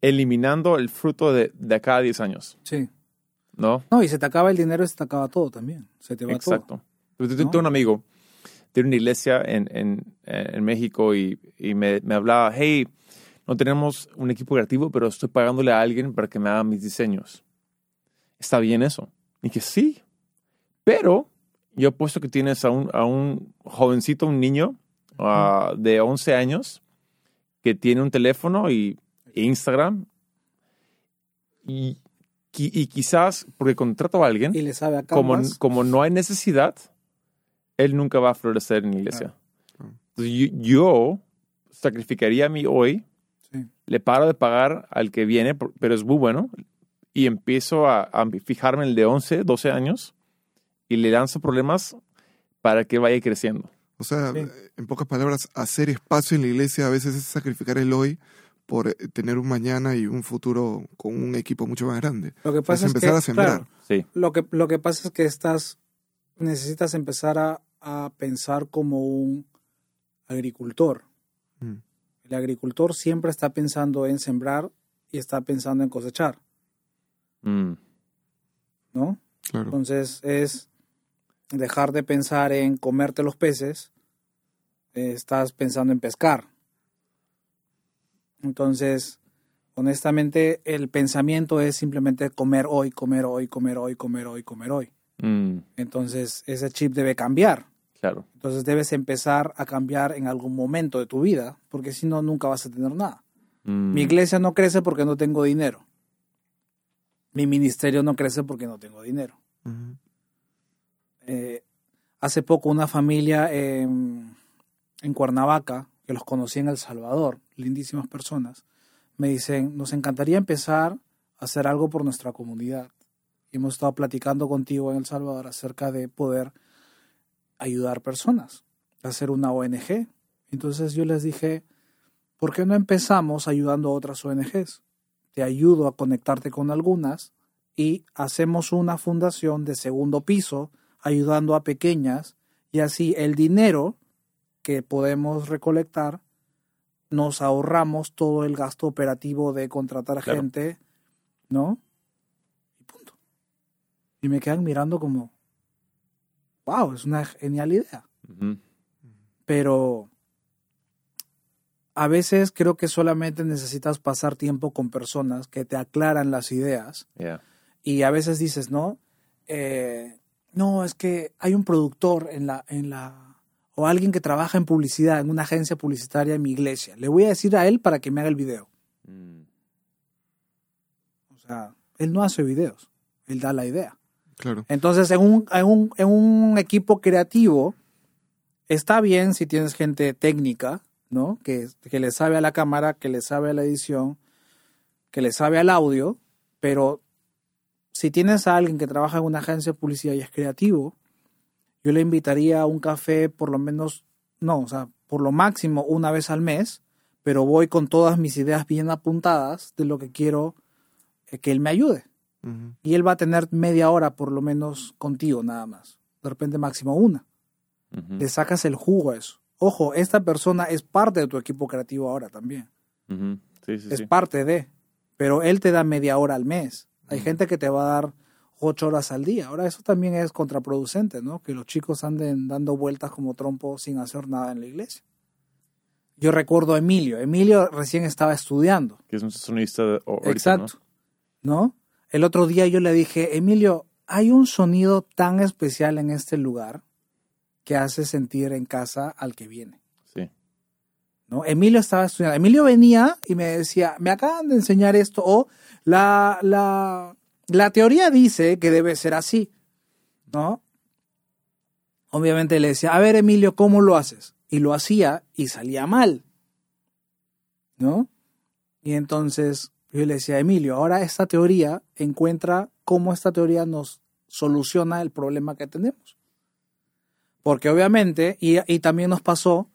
eliminando el fruto de, de cada 10 años, Sí. ¿no? No, y se te acaba el dinero se te acaba todo también. Se te va Exacto. Yo ¿no? tengo un amigo, tiene una iglesia en, en, en México y, y me, me hablaba, hey, no tenemos un equipo creativo, pero estoy pagándole a alguien para que me haga mis diseños. ¿Está bien eso? Y que sí, pero yo apuesto que tienes a un, a un jovencito, un niño ah, de 11 años que tiene un teléfono y e Instagram y, y quizás porque contrato a alguien. Y le sabe como, como no hay necesidad, él nunca va a florecer en la iglesia. Entonces, yo, yo sacrificaría a mí hoy, Sí. le paro de pagar al que viene, pero es muy bueno, y empiezo a, a fijarme en el de 11, 12 años y le lanzo problemas para que vaya creciendo. O sea, Sí. en pocas palabras, hacer espacio en la iglesia a veces es sacrificar el hoy por eh, tener un mañana y un futuro con un equipo mucho más grande. Lo que Es pasa es, empezar que, a sembrar. claro, Sí, lo que, lo que pasa es que estás, necesitas empezar a, a pensar como un agricultor. Mm. El agricultor siempre está pensando en sembrar y está pensando en cosechar, Mm, ¿no? Claro. Entonces es dejar de pensar en comerte los peces, eh, estás pensando en pescar. Entonces, honestamente, el pensamiento es simplemente comer hoy, comer hoy, comer hoy, comer hoy, comer hoy. mm, Entonces, ese chip debe cambiar. claro. Entonces, debes empezar a cambiar en algún momento de tu vida, porque si no, nunca vas a tener nada. Mm, Mi iglesia no crece porque no tengo dinero. mi ministerio no crece porque no tengo dinero. Eh, hace poco una familia en, en Cuernavaca, que los conocí en El Salvador, lindísimas personas, me dicen, nos encantaría empezar a hacer algo por nuestra comunidad. Y hemos estado platicando contigo en El Salvador acerca de poder ayudar personas, hacer una ONG. Entonces yo les dije, ¿por qué no empezamos ayudando a otras ONGs? Te ayudo a conectarte con algunas y hacemos una fundación de segundo piso ayudando a pequeñas y así el dinero que podemos recolectar nos ahorramos todo el gasto operativo de contratar Claro. gente, ¿no? Y punto. Y me quedan mirando como, wow, es una genial idea. Pero a veces creo que solamente necesitas pasar tiempo con personas que te aclaran las ideas Yeah. y a veces dices, no, Eh, no, es que hay un productor en la, en la, o alguien que trabaja en publicidad, en una agencia publicitaria en mi iglesia. Le voy a decir a él para que me haga el video. Mm. O sea, él no hace videos, él da la idea. Claro. Entonces, en un, en un, en un equipo creativo, está bien si tienes gente técnica, ¿no? Que, que le sabe a la cámara, que le sabe a la edición, que le sabe al audio, pero si tienes a alguien que trabaja en una agencia de publicidad y es creativo, yo le invitaría a un café por lo menos, no, o sea, por lo máximo una vez al mes, pero voy con todas mis ideas bien apuntadas de lo que quiero eh, que él me ayude. Y él va a tener media hora por lo menos contigo nada más. De repente máximo una. Le sacas el jugo a eso. Ojo, esta persona es parte de tu equipo creativo ahora también. Ujú. Sí, sí, es sí. parte de. Pero él te da media hora al mes. Hay gente que te va a dar ocho horas al día. Ahora eso también es contraproducente, ¿no? Que los chicos anden dando vueltas como trompo sin hacer nada en la iglesia. Yo recuerdo a Emilio. Emilio recién estaba estudiando. Que es un sonista de- ahorita, Exacto. ¿no? El otro día yo le dije, Emilio, hay un sonido tan especial en este lugar que hace sentir en casa al que viene. Emilio estaba estudiando. Emilio venía y me decía, me acaban de enseñar esto, o la, la, la teoría dice que debe ser así, ¿no? Obviamente le decía, a ver, Emilio, ¿cómo lo haces? Y lo hacía y salía mal, ¿no? Y entonces yo le decía, Emilio, ahora esta teoría encuentra cómo esta teoría nos soluciona el problema que tenemos. Porque obviamente, y, y también nos pasó,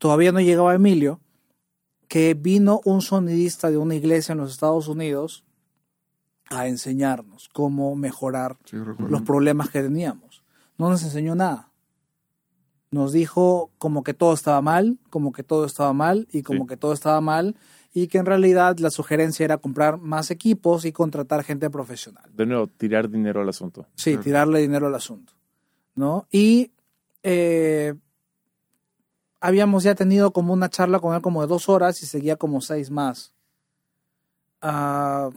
todavía no llegaba Emilio, que vino un sonidista de una iglesia en los Estados Unidos a enseñarnos cómo mejorar Sí, los problemas que teníamos. No nos enseñó nada. Nos dijo como que todo estaba mal, como que todo estaba mal y como Sí. que todo estaba mal y que en realidad la sugerencia era comprar más equipos y contratar gente profesional. De nuevo, tirar dinero al asunto. Sí, Claro. tirarle dinero al asunto. ¿No? Y eh, habíamos ya tenido como una charla con él como de dos horas y seguía como seis más. Ah,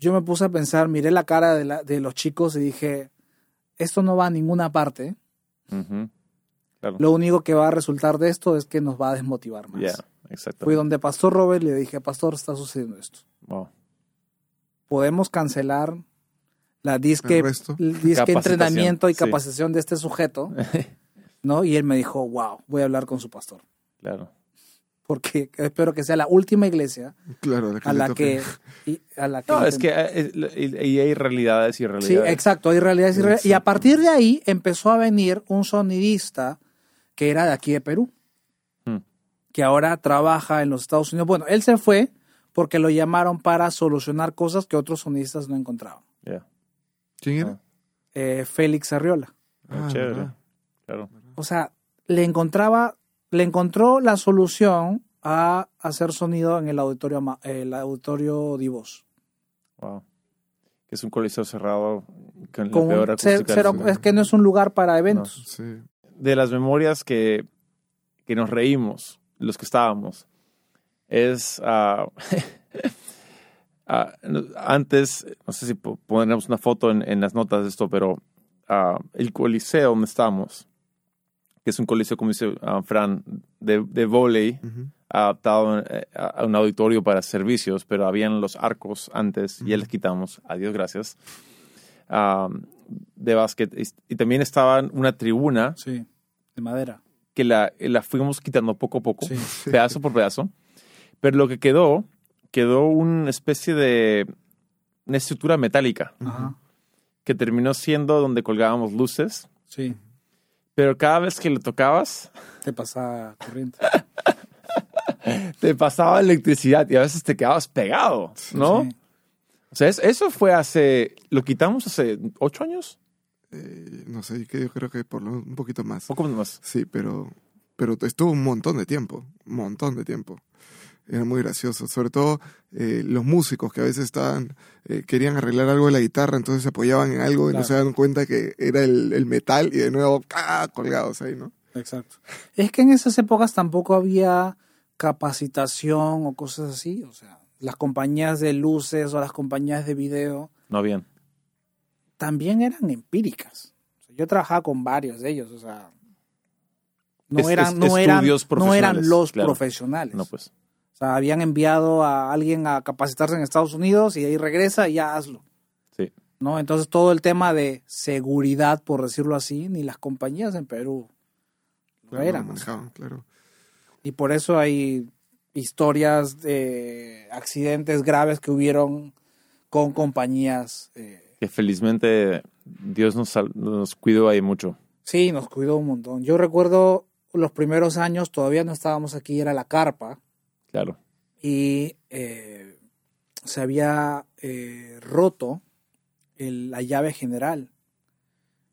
yo me puse a pensar, miré la cara de, la- de los chicos y dije, esto no va a ninguna parte. Ujú. Claro. Lo único que va a resultar de esto es que nos va a desmotivar más. Exacto. Fui donde Pastor Robert y le dije, Pastor, está sucediendo esto. Wow. podemos cancelar la disque, El disque entrenamiento y sí. capacitación de este sujeto, ¿no? Y él me dijo, wow, voy a hablar con su pastor, Claro. porque espero que sea la última iglesia Claro, la que a la que, y- a la que No, es que eh, y y hay realidades y Sí, realidades. exacto, hay realidades y realidades. Y a partir de ahí empezó a venir un sonidista que era de aquí de Perú, Hmm. que ahora trabaja en los Estados Unidos. Bueno, él se fue porque lo llamaron para solucionar cosas que otros sonidistas no encontraban. Ya. ¿Quién era? Ah. Eh, Félix Arriola. Ah, chévere. Claro. O sea, le encontraba, le encontró la solución a hacer sonido en el auditorio, el auditorio Divos. Wow. Que es un coliseo cerrado con la Con peor un- ce- acústica cero- mundo. es que no es un lugar para eventos. Sí. de las memorias que, que nos reímos, los que estábamos, es no- antes, no sé si po- pondremos una foto en, en las notas de esto, pero ah, el coliseo donde estamos, que es un coliseo, como dice ah, Fran, de, de volei, Ujú. adaptado eh, a a un auditorio para servicios, pero habían los arcos antes, y ya les quitamos, adiós, gracias, de básquet. Y, y también estaba una tribuna Sí, de madera. que la, la fuimos quitando poco a poco, Sí. pedazo por pedazo. Pero lo que quedó, quedó una especie de una estructura metálica que terminó siendo donde colgábamos luces. Sí, Pero cada vez que lo tocabas, te pasa corriente. te pasaba electricidad y a veces te quedabas pegado, ¿no? Sí. O sea, es- eso fue hace, lo quitamos hace ocho años, Eh, no sé, que yo creo que por lo, un poquito más. poco más. Sí, pero, pero estuvo un montón de tiempo, un montón de tiempo. Era muy gracioso, sobre todo eh, los músicos que a veces estaban, eh, querían arreglar algo de la guitarra, entonces se apoyaban en algo y no se daban cuenta que era el, el metal y de nuevo ¡ah! colgados ahí, ¿no? Exacto. Es que en esas épocas tampoco había capacitación o cosas así. O sea, las compañías de luces o las compañías de video No bien. también eran empíricas. O sea, yo trabajaba con varios de ellos. O sea, no Es- eran, es- no eran, no eran los claro. profesionales. No, pues. O sea, habían enviado a alguien a capacitarse en Estados Unidos y ahí regresa y ya hazlo. Sí. ¿no? Entonces todo el tema de seguridad, por decirlo así, ni las compañías en Perú lo Claro, eran. lo manejaban, claro. Y por eso hay historias de accidentes graves que hubieron con compañías. eh, Que felizmente Dios nos, nos cuidó ahí mucho. sí, nos cuidó un montón. Yo recuerdo los primeros años, todavía no estábamos aquí, era la carpa, Claro. y eh, se había eh, roto el- la llave general.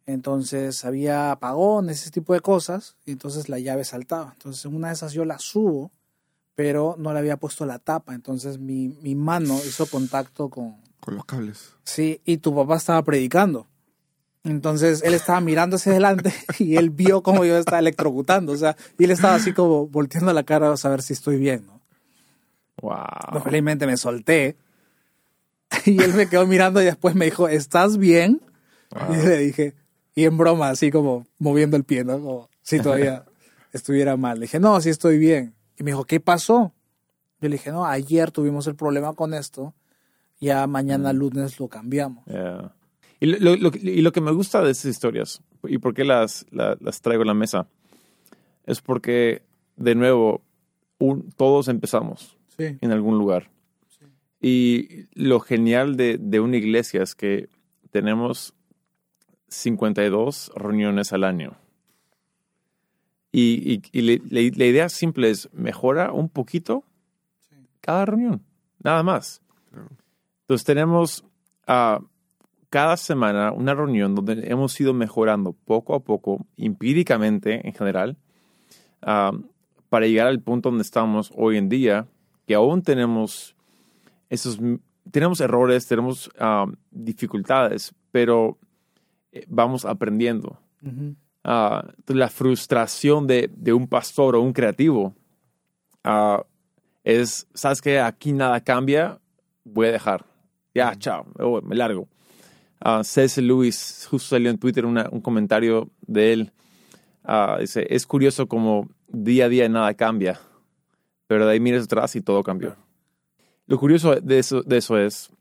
Entonces había apagones, ese tipo de cosas, y entonces la llave saltaba. Entonces en una de esas yo la subo, pero no le había puesto la tapa. Entonces mi, mi mano hizo contacto con... Con los cables. Sí, y tu papá estaba predicando. Entonces él estaba mirando hacia adelante y él vio cómo yo estaba electrocutando. O sea, y él estaba así como volteando la cara a saber si estoy bien, ¿no? Wow. Felizmente me solté. Y él me quedó mirando y después me dijo, ¿estás bien? Y le dije, y en broma, así como moviendo el pie, ¿no? Como si todavía estuviera mal. Le dije, no, sí estoy bien. Y me dijo, ¿qué pasó? Yo le dije, no, ayer tuvimos el problema con esto, ya mañana lunes lo cambiamos. Yeah. Y, lo, lo- y lo que me gusta de esas historias, y por qué las, la- las traigo a la mesa, es porque, de nuevo, un- todos empezamos Sí. en algún lugar. Y lo genial de, de una iglesia es que tenemos 52 reuniones al año. Y, y- y le- le- la idea simple es mejora un poquito cada reunión, nada más. Claro. Entonces tenemos ah, cada semana una reunión donde hemos ido mejorando poco a poco, empíricamente en general, ah, para llegar al punto donde estamos hoy en día, que aún tenemos esos, tenemos errores, tenemos ah, dificultades, pero eh, vamos aprendiendo. Ah, la frustración de, de un pastor o un creativo ah, es, ¿sabes qué? Aquí nada cambia, voy a dejar. Ya, chao, me largo. Ah, C.S. Lewis, justo salió en Twitter una- un comentario de él. Dice, es curioso como día a día nada cambia, pero de ahí miras atrás y todo cambió. Lo curioso de eso, de eso es,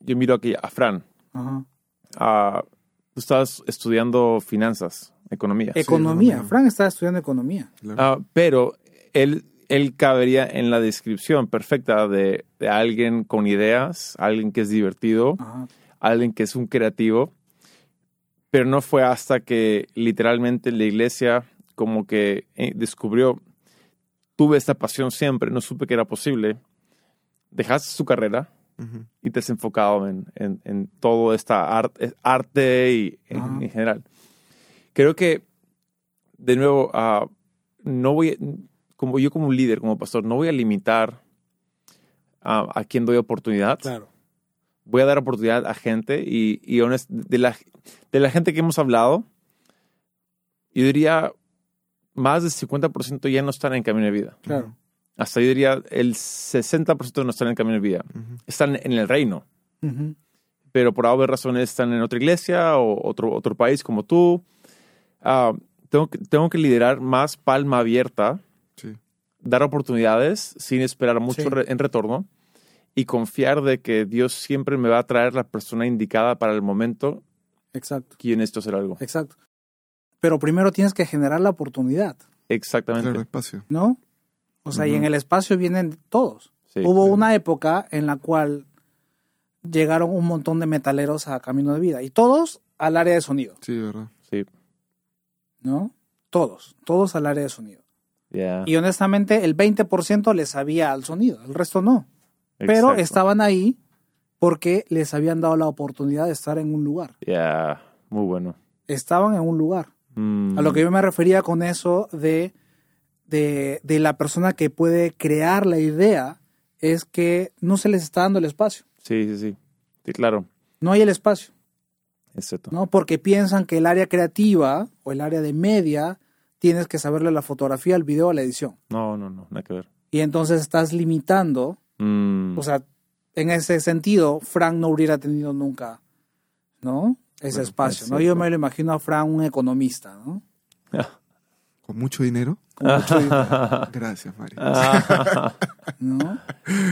yo miro aquí a Fran, Ajá. ah, tú estás estudiando finanzas, economía. Economía. economía. Frank está estudiando economía. claro. Ah, pero él, él cabería en la descripción perfecta de, de alguien con ideas, alguien que es divertido, Ajá. alguien que es un creativo. Pero no fue hasta que literalmente la iglesia como que eh, descubrió, tuve esta pasión siempre, no supe que era posible. Dejaste su carrera Ujú. y te has enfocado en, en, en todo esta arte, arte y en, Ajá. en general. Creo que, de nuevo, ah, no voy, como yo como líder, como pastor, no voy a limitar a, a quien doy oportunidad. Claro. Voy a dar oportunidad a gente y, y honest- de, la, de la gente que hemos hablado, yo diría más del 50% ya no están en camino de vida. Claro. Hasta yo diría el 60% no están en camino de vida. Están en el reino pero por haber razones están en otra iglesia o otro, otro país como tú. Ah, tengo, que, tengo que liderar más palma abierta Sí. dar oportunidades sin esperar mucho Sí. re- en retorno y confiar de que Dios siempre me va a traer la persona indicada para el momento Exacto, que yo necesito hacer algo. exacto. Pero primero tienes que generar la oportunidad, Exactamente. Claro, espacio. ¿no? O sea, y en el espacio vienen todos. Sí. Hubo una época en la cual llegaron un montón de metaleros a Camino de Vida y todos al área de sonido, Sí, de verdad. Sí. ¿no? Todos, todos al área de sonido. Ya. Y honestamente el 20% les sabía al sonido, el resto no. Pero Exacto. estaban ahí porque les habían dado la oportunidad de estar en un lugar. Ya. Muy bueno. Estaban en un lugar. Mm. A lo que yo me refería con eso de, de, de la persona que puede crear la idea es que no se les está dando el espacio. Sí, sí, sí. Sí, claro. No hay el espacio, Exacto. ¿no? Porque piensan que el área creativa o el área de media tienes que saberle la fotografía, el video, la edición. No, no, no. Nada que ver. Y entonces estás limitando Mm. O sea, en ese sentido, Frank no hubiera tenido nunca, ¿no? Ese Bueno, espacio, es ¿no? Yo me lo imagino a Frank un economista, ¿no? Con mucho dinero. Con mucho dinero, Gracias, Mario. ¿no?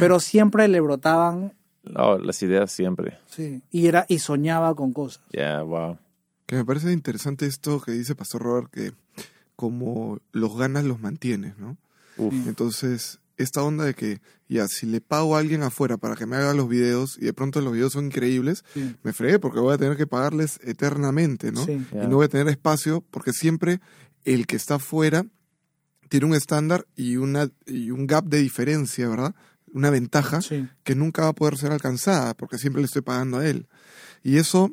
Pero siempre le brotaban, No, las ideas siempre. sí, y era y soñaba con cosas. Ya, wow. Que me parece interesante esto que dice Pastor Robert, que como los ganas, los mantienes, ¿no? Uf. Entonces, esta onda de que, ya, si le pago a alguien afuera para que me haga los videos y de pronto los videos son increíbles, Sí, me fregué porque voy a tener que pagarles eternamente, ¿no? sí. Y no voy a tener espacio porque siempre el que está afuera tiene un estándar y, una, y un gap de diferencia, ¿verdad? Una ventaja sí, que nunca va a poder ser alcanzada porque siempre le estoy pagando a él. Y eso,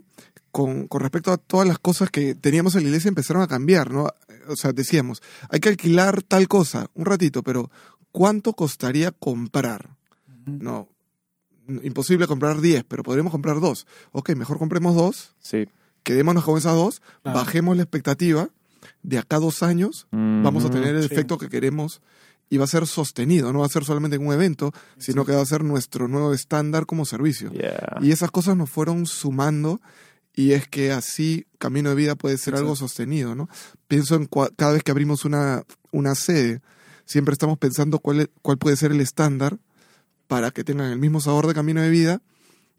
con, con respecto a todas las cosas que teníamos en la iglesia, empezaron a cambiar, ¿no? O sea, decíamos, hay que alquilar tal cosa, un ratito, pero ¿cuánto costaría comprar? No, imposible comprar 10, pero podríamos comprar dos. Ok, mejor compremos dos, Sí. quedémonos con esas dos, Claro. bajemos la expectativa de acá a dos años vamos a tener el sí. efecto que queremos y va a ser sostenido, no va a ser solamente en un evento, sino que va a ser nuestro nuevo estándar como servicio. Y esas cosas nos fueron sumando y es que así Camino de Vida puede ser algo sostenido, ¿no? Pienso en cada vez que abrimos una, una sede, siempre estamos pensando cuál, cuál puede ser el estándar para que tengan el mismo sabor de Camino de Vida,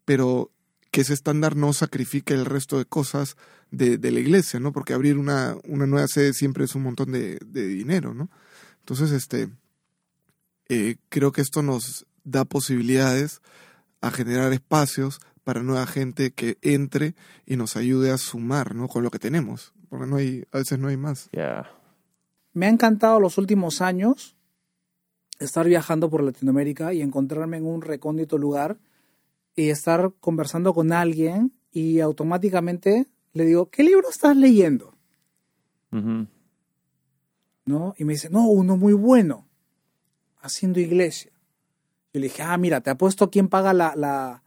pero que ese estándar no sacrifique el resto de cosas de, de la iglesia, ¿no? Porque abrir una, una nueva sede siempre es un montón de, de dinero, ¿no? Entonces, este, eh, creo que esto nos da posibilidades a generar espacios para nueva gente que entre y nos ayude a sumar, ¿no? Con lo que tenemos, porque no hay, a veces no hay más. Me ha encantado los últimos años estar viajando por Latinoamérica y encontrarme en un recóndito lugar y estar conversando con alguien y automáticamente le digo, ¿qué libro estás leyendo? ¿No? Y me dice, no, uno muy bueno, haciendo iglesia. Yo le dije, ah, mira, te apuesto quién paga la, la,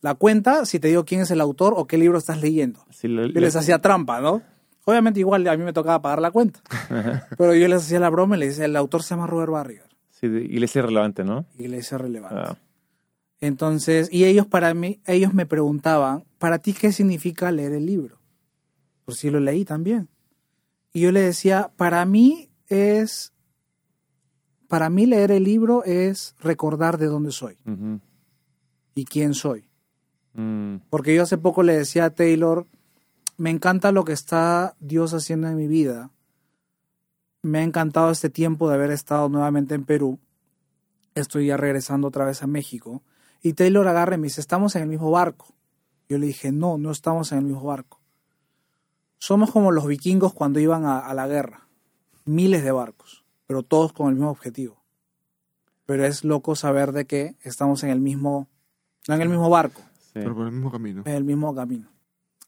la cuenta si te digo quién es el autor o qué libro estás leyendo. Le- Yo les hacía trampa, ¿no? Obviamente igual a mí me tocaba pagar la cuenta. Pero yo les hacía la broma y le decía, el autor se llama Robert Barriger. sí, iglesia relevante, ¿no? Iglesia relevante. Ah, Entonces, y ellos para mí, ellos me preguntaban, ¿para ti qué significa leer el libro? Pues sí lo leí también. Y yo le decía, para mí es, para mí leer el libro es recordar de dónde soy ujú. y quién soy. Mm, Porque yo hace poco le decía a Taylor, me encanta lo que está Dios haciendo en mi vida. Me ha encantado este tiempo de haber estado nuevamente en Perú. Estoy ya regresando otra vez a México. Y Taylor agarra y me dice, estamos en el mismo barco. Yo le dije, no, no estamos en el mismo barco. Somos como los vikingos cuando iban a, a la guerra. Miles de barcos, pero todos con el mismo objetivo. Pero es loco saber de que estamos en el mismo, no en el mismo barco, sí. Pero por el mismo camino. en el mismo camino.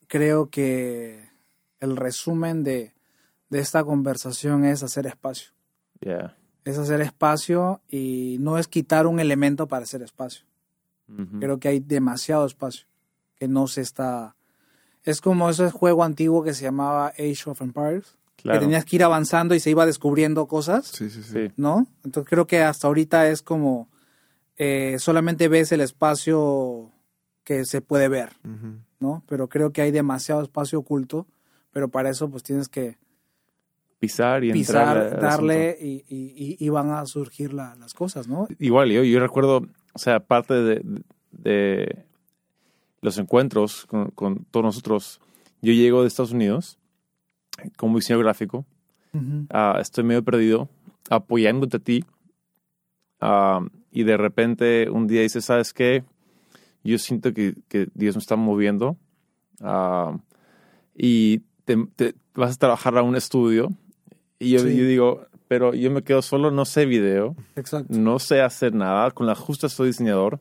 Creo que el resumen de, de esta conversación es hacer espacio. Ya. Es hacer espacio y no es quitar un elemento para hacer espacio. Ujú. Creo que hay demasiado espacio que no se está... Es como ese juego antiguo que se llamaba Age of Empires, Claro. que tenías que ir avanzando y se iba descubriendo cosas, Sí, sí, sí. Sí. ¿no? Entonces creo que hasta ahorita es como eh, solamente ves el espacio que se puede ver. ¿no? Pero creo que hay demasiado espacio oculto, pero para eso pues tienes que pisar y pisar, entrar darle y, y- y- y van a surgir la- las cosas, ¿no? Igual, yo, yo recuerdo, o sea, parte de, de los encuentros con, con todos nosotros, yo llego de Estados Unidos como diseñador gráfico, ah, estoy medio perdido, apoyándote a ti, ah, y de repente un día dices, ¿sabes qué? Yo siento que, que Dios me está moviendo ah, y te, te- vas a trabajar a un estudio. Y yo, Sí. yo digo, pero yo me quedo solo, no sé video, Exacto. no sé hacer nada, con la justa soy diseñador.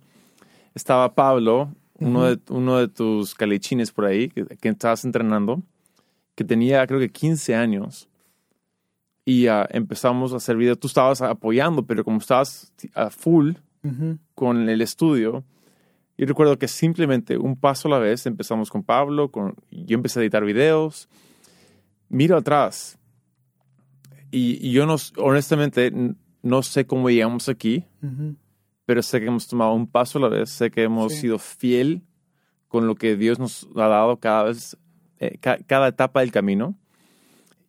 Estaba Pablo, uno, de, uno de tus calichines por ahí, que, que estabas entrenando, que tenía creo que 15 años. Y ah, empezamos a hacer videos. Tú estabas apoyando, pero como estabas a full con el estudio, yo recuerdo que simplemente un paso a la vez empezamos con Pablo, con, yo empecé a editar videos. Miro atrás y, y yo no, honestamente no sé cómo llegamos aquí, pero sé que hemos tomado un paso a la vez, sé que hemos Sí. sido fiel con lo que Dios nos ha dado cada vez, eh, ca- cada etapa del camino.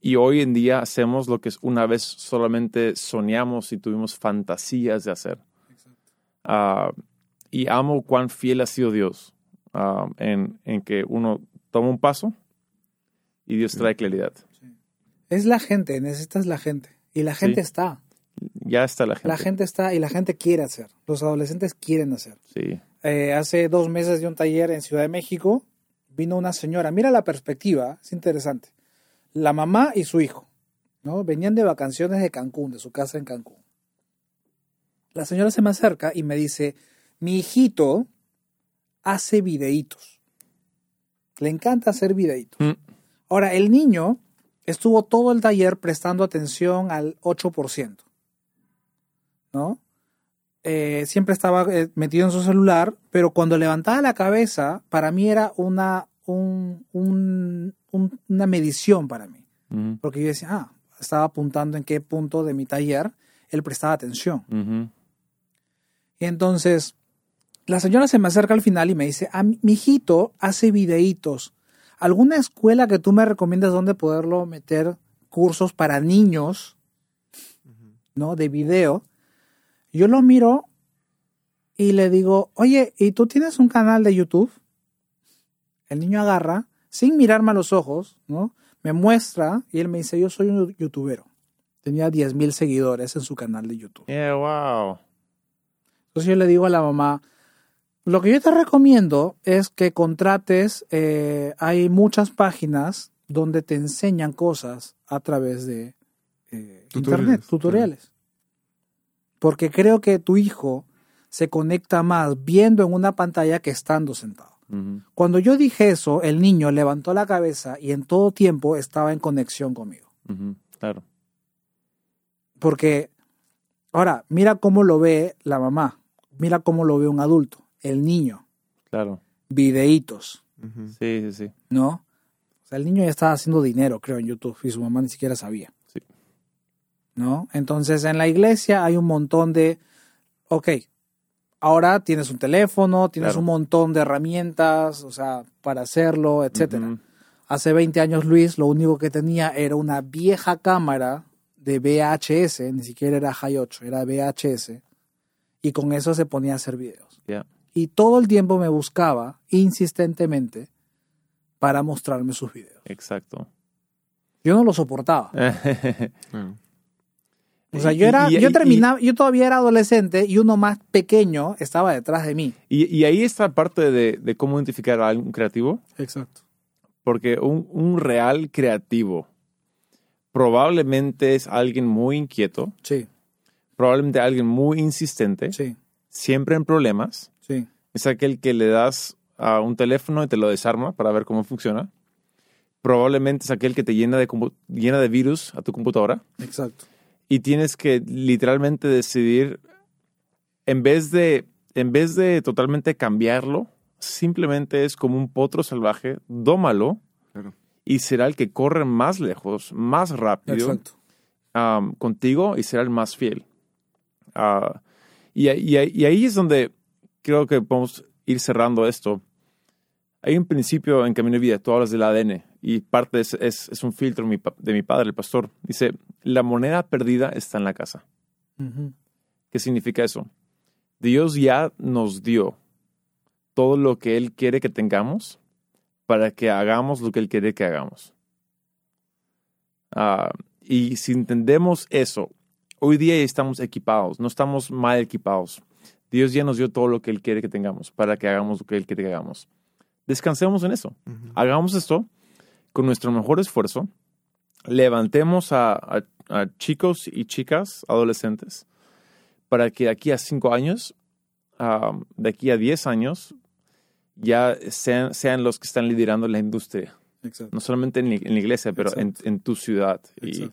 Y hoy en día hacemos lo que una vez solamente soñamos y tuvimos fantasías de hacer. Ah, y amo cuán fiel ha sido Dios ah, en, en que uno toma un paso y Dios trae claridad. Es la gente, necesitas la gente. Y la gente Sí. está. Ya está la gente. La gente está y la gente quiere hacer. Los adolescentes quieren hacer. Sí. Eh, hace dos meses de un taller en Ciudad de México, vino una señora. Mira la perspectiva, es interesante. La mamá y su hijo, ¿no? Venían de vacaciones de Cancún, de su casa en Cancún. La señora se me acerca y me dice, mi hijito hace videitos. Le encanta hacer videitos. Mm. Ahora, el niño estuvo todo el taller prestando atención al 8%, ¿no? Eh, siempre estaba eh, metido en su celular, pero cuando levantaba la cabeza, para mí era una, un- un- un- una medición para mí. Porque yo decía, ah, estaba apuntando en qué punto de mi taller él prestaba atención. Y entonces, la señora se me acerca al final y me dice, ah, mi hijito hace videitos. ¿Alguna escuela que tú me recomiendas donde poderlo meter cursos para niños, ¿no? De video. Yo lo miro y le digo, oye, ¿y tú tienes un canal de YouTube? El niño agarra, sin mirarme a los ojos, ¿no? Me muestra y él me dice, yo soy un youtubero. Tenía 10 mil seguidores en su canal de YouTube. Yeah, wow. Entonces yo le digo a la mamá, lo que yo te recomiendo es que contrates, eh, hay muchas páginas donde te enseñan cosas a través de eh, Tutoriales, internet, tutoriales. Porque creo que tu hijo se conecta más viendo en una pantalla que estando sentado. Cuando yo dije eso, el niño levantó la cabeza y en todo tiempo estaba en conexión conmigo. Claro. Porque, ahora, mira cómo lo ve la mamá, mira cómo lo ve un adulto, el niño, Claro. videitos. Sí, sí, sí. ¿no? O sea, el niño ya estaba haciendo dinero, creo, en YouTube y su mamá ni siquiera sabía. Sí. ¿No? Entonces, en la iglesia hay un montón de, ok, ahora tienes un teléfono, tienes Claro. un montón de herramientas, o sea, para hacerlo, etcétera. Hace 20 años Luis lo único que tenía era una vieja cámara de VHS, ni siquiera era High 8, era VHS, y con eso se ponía a hacer videos. Ya. Y todo el tiempo me buscaba insistentemente para mostrarme sus videos. Exacto. Yo no lo soportaba. O sea, yo era, Y- y- yo y- terminaba, yo todavía era adolescente y uno más pequeño estaba detrás de mí. Y, y ahí está parte de, de cómo identificar a un creativo, Exacto. porque un, un real creativo probablemente es alguien muy inquieto, Sí, probablemente alguien muy insistente, sí, siempre en problemas. Es aquel que le das a un teléfono y te lo desarma para ver cómo funciona. Probablemente es aquel que te llena de, llena de virus a tu computadora. Exacto. y tienes que literalmente decidir, en vez de, en vez de totalmente cambiarlo, simplemente es como un potro salvaje, dómalo Claro. y será el que corre más lejos, más rápido um, contigo y será el más fiel. Ah, y, y- y ahí es donde creo que podemos ir cerrando esto. Hay un principio en Camino de Vida, tú hablas del ADN, y parte es, es, es un filtro mi de mi padre, el pastor. Dice, la moneda perdida está en la casa. ¿Qué significa eso? Dios ya nos dio todo lo que Él quiere que tengamos para que hagamos lo que Él quiere que hagamos. Ah, y si entendemos eso, hoy día estamos equipados, no estamos mal equipados. Dios ya nos dio todo lo que Él quiere que tengamos para que hagamos lo que Él quiere que hagamos. Descansemos en eso. Ujú. Hagamos esto con nuestro mejor esfuerzo. Levantemos a, a- a chicos y chicas, adolescentes, para que de aquí a cinco años, de aquí a diez años, ya sean, sean los que están liderando la industria. Exacto. No solamente en, la- en la iglesia, pero en, tu ciudad. Y,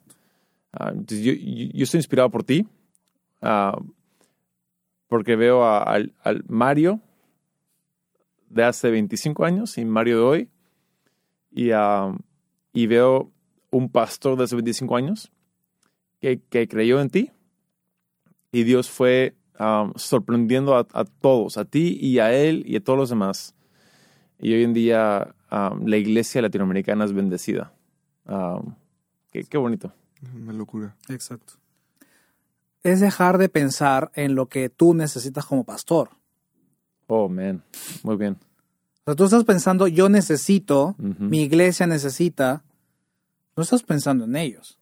ah, entonces yo, yo- yo estoy inspirado por ti, ah, porque veo a- al, al Mario de hace 25 años y Mario de hoy, y, ah, y veo un pastor de hace 25 años que, que creyó en ti, y Dios fue sorprendiendo a, a todos, a ti y a él y a todos los demás. Y hoy en día la iglesia latinoamericana es bendecida. Qué, qué bonito. Una locura. Exacto. Es dejar de pensar en lo que tú necesitas como pastor. Oh, man. Muy bien. O sea, tú estás pensando, yo necesito, mi iglesia necesita. No estás pensando en ellos.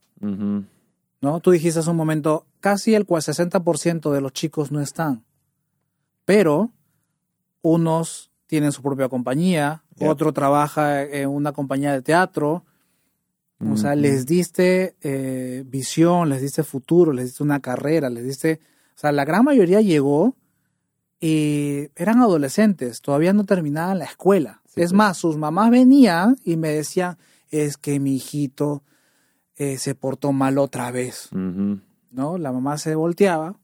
¿no? Tú dijiste hace un momento, casi el cua- 60% de los chicos no están. Pero unos tienen su propia compañía, Yeah. otro trabaja en una compañía de teatro. O sea, les diste eh, visión, les diste futuro, les diste una carrera, les diste... O sea, la gran mayoría llegó y eran adolescentes, todavía no terminaban la escuela. Sí, es pues. más, sus mamás venían y me decían, es que mi hijito eh, se portó mal otra vez. ¿no? La mamá se volteaba,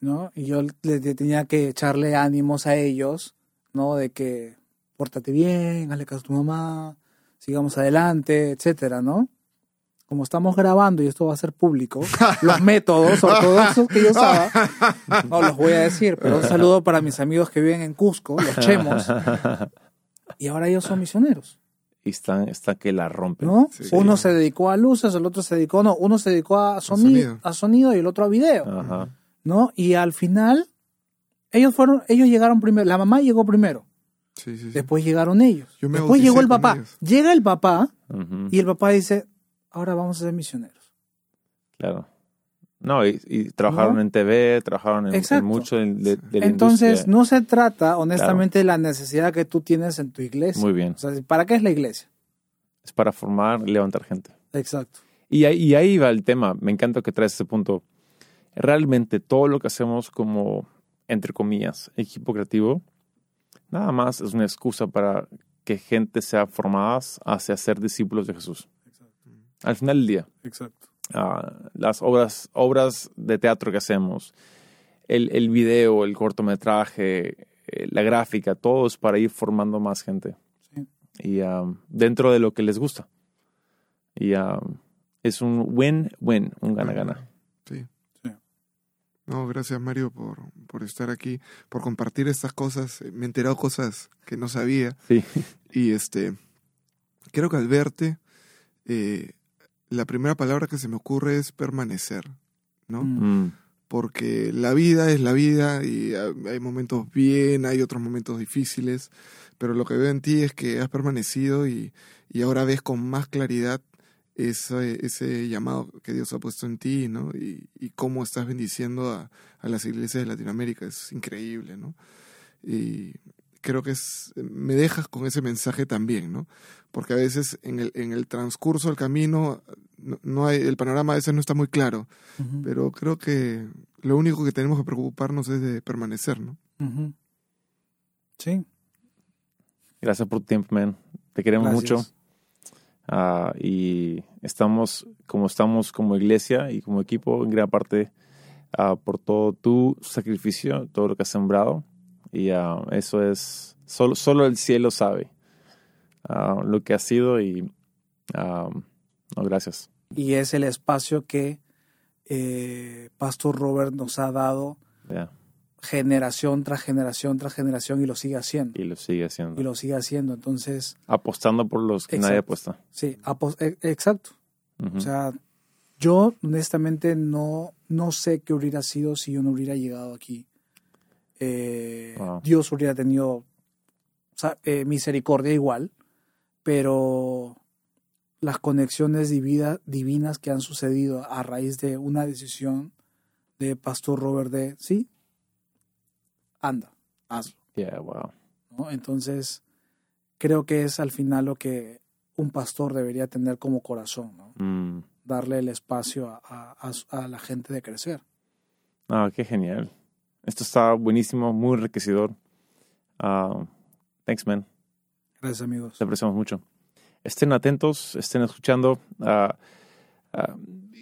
¿no? Y yo le, le tenía que echarle ánimos a ellos, ¿no? De que pórtate bien, hazle caso a tu mamá, sigamos adelante, etcétera, ¿no? Como estamos grabando y esto va a ser público, los métodos ortodoxos que yo usaba, no los voy a decir, pero un saludo para mis amigos que viven en Cusco, los chemos, y ahora ellos son misioneros. y están, está que la rompen. ¿no? Sí. Uno se dedicó a luces, el otro se dedicó, no, uno se dedicó a sonido, sonido. a sonido y el otro a video, Ajá. ¿no? Y al final, ellos fueron, ellos llegaron primero, la mamá llegó primero, Sí, sí, sí. después llegaron ellos, Yo me después llegó el papá, ellos. llega el papá y el papá dice, ahora vamos a ser misioneros. Claro. No, y, y trabajaron ¿No? en TV, trabajaron en, mucho de, de- de la Entonces, industria. no se trata, honestamente, de la necesidad que tú tienes en tu iglesia. Muy bien. O sea, ¿para qué es la iglesia? Es para formar y levantar gente. Exacto. Y ahí, y ahí va el tema. Me encanta que traes ese punto. Realmente todo lo que hacemos como, entre comillas, equipo creativo, nada más es una excusa para que gente sea formada hacia ser discípulos de Jesús. Al final del día, Exacto. ah, las obras, obras de teatro que hacemos, el, el video, el cortometraje, eh, la gráfica, todo es para ir formando más gente. Sí. Y ah, dentro de lo que les gusta. Y ah, es un win-win, un gana-gana. No, gracias Mario por, por estar aquí, por compartir estas cosas. Me he enterado cosas que no sabía. Sí. Y este, creo que al verte, eh, la primera palabra que se me ocurre es permanecer, ¿no? Mm. Mm, Porque la vida es la vida y hay momentos bien, hay otros momentos difíciles, pero lo que veo en ti es que has permanecido y, y ahora ves con más claridad ese, ese llamado que Dios ha puesto en ti, ¿no? Y, y cómo estás bendiciendo a, a las iglesias de Latinoamérica. Es increíble, ¿no? Y creo que es, me dejas con ese mensaje también, ¿no? Porque a veces en el, en el transcurso del camino no, no hay, el panorama a veces no está muy claro, pero creo que lo único que tenemos que preocuparnos es de permanecer, ¿no? Sí. Gracias por tu tiempo, man. Te queremos Gracias. mucho. Ah, y estamos como estamos como iglesia y como equipo en gran parte ah, por todo tu sacrificio, todo lo que has sembrado. Y ah, eso es, solo, solo el cielo sabe lo que ha sido y no, gracias. Y es el espacio que eh, Pastor Robert nos ha dado Ya. Generación tras generación tras generación y lo sigue haciendo. Y lo sigue haciendo. Y lo sigue haciendo. Entonces, Apostando por los que nadie apuesta. sí, e- exacto. O sea, yo honestamente no, no sé qué hubiera sido si yo no hubiera llegado aquí. Eh, Wow. Dios hubiera tenido o sea, eh, misericordia igual, pero las conexiones divida- divinas que han sucedido a raíz de una decisión de Pastor Robert de, sí, anda, hazlo. Yeah, wow. ¿no? Entonces, creo que es al final lo que un pastor debería tener como corazón, ¿no? Mm. darle el espacio a, a- a su- a la gente de crecer. Ah, qué genial. Esto está buenísimo, muy enriquecedor. Ah, thanks, man. Gracias, amigos. Te apreciamos mucho. Estén atentos, estén escuchando. ah, ah,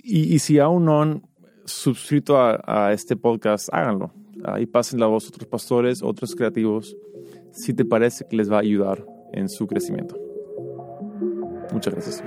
y, y si aún no han suscrito a, a este podcast, háganlo. Ah, y pasen la voz a otros pastores, otros creativos, si te parece que les va a ayudar en su crecimiento. Muchas gracias.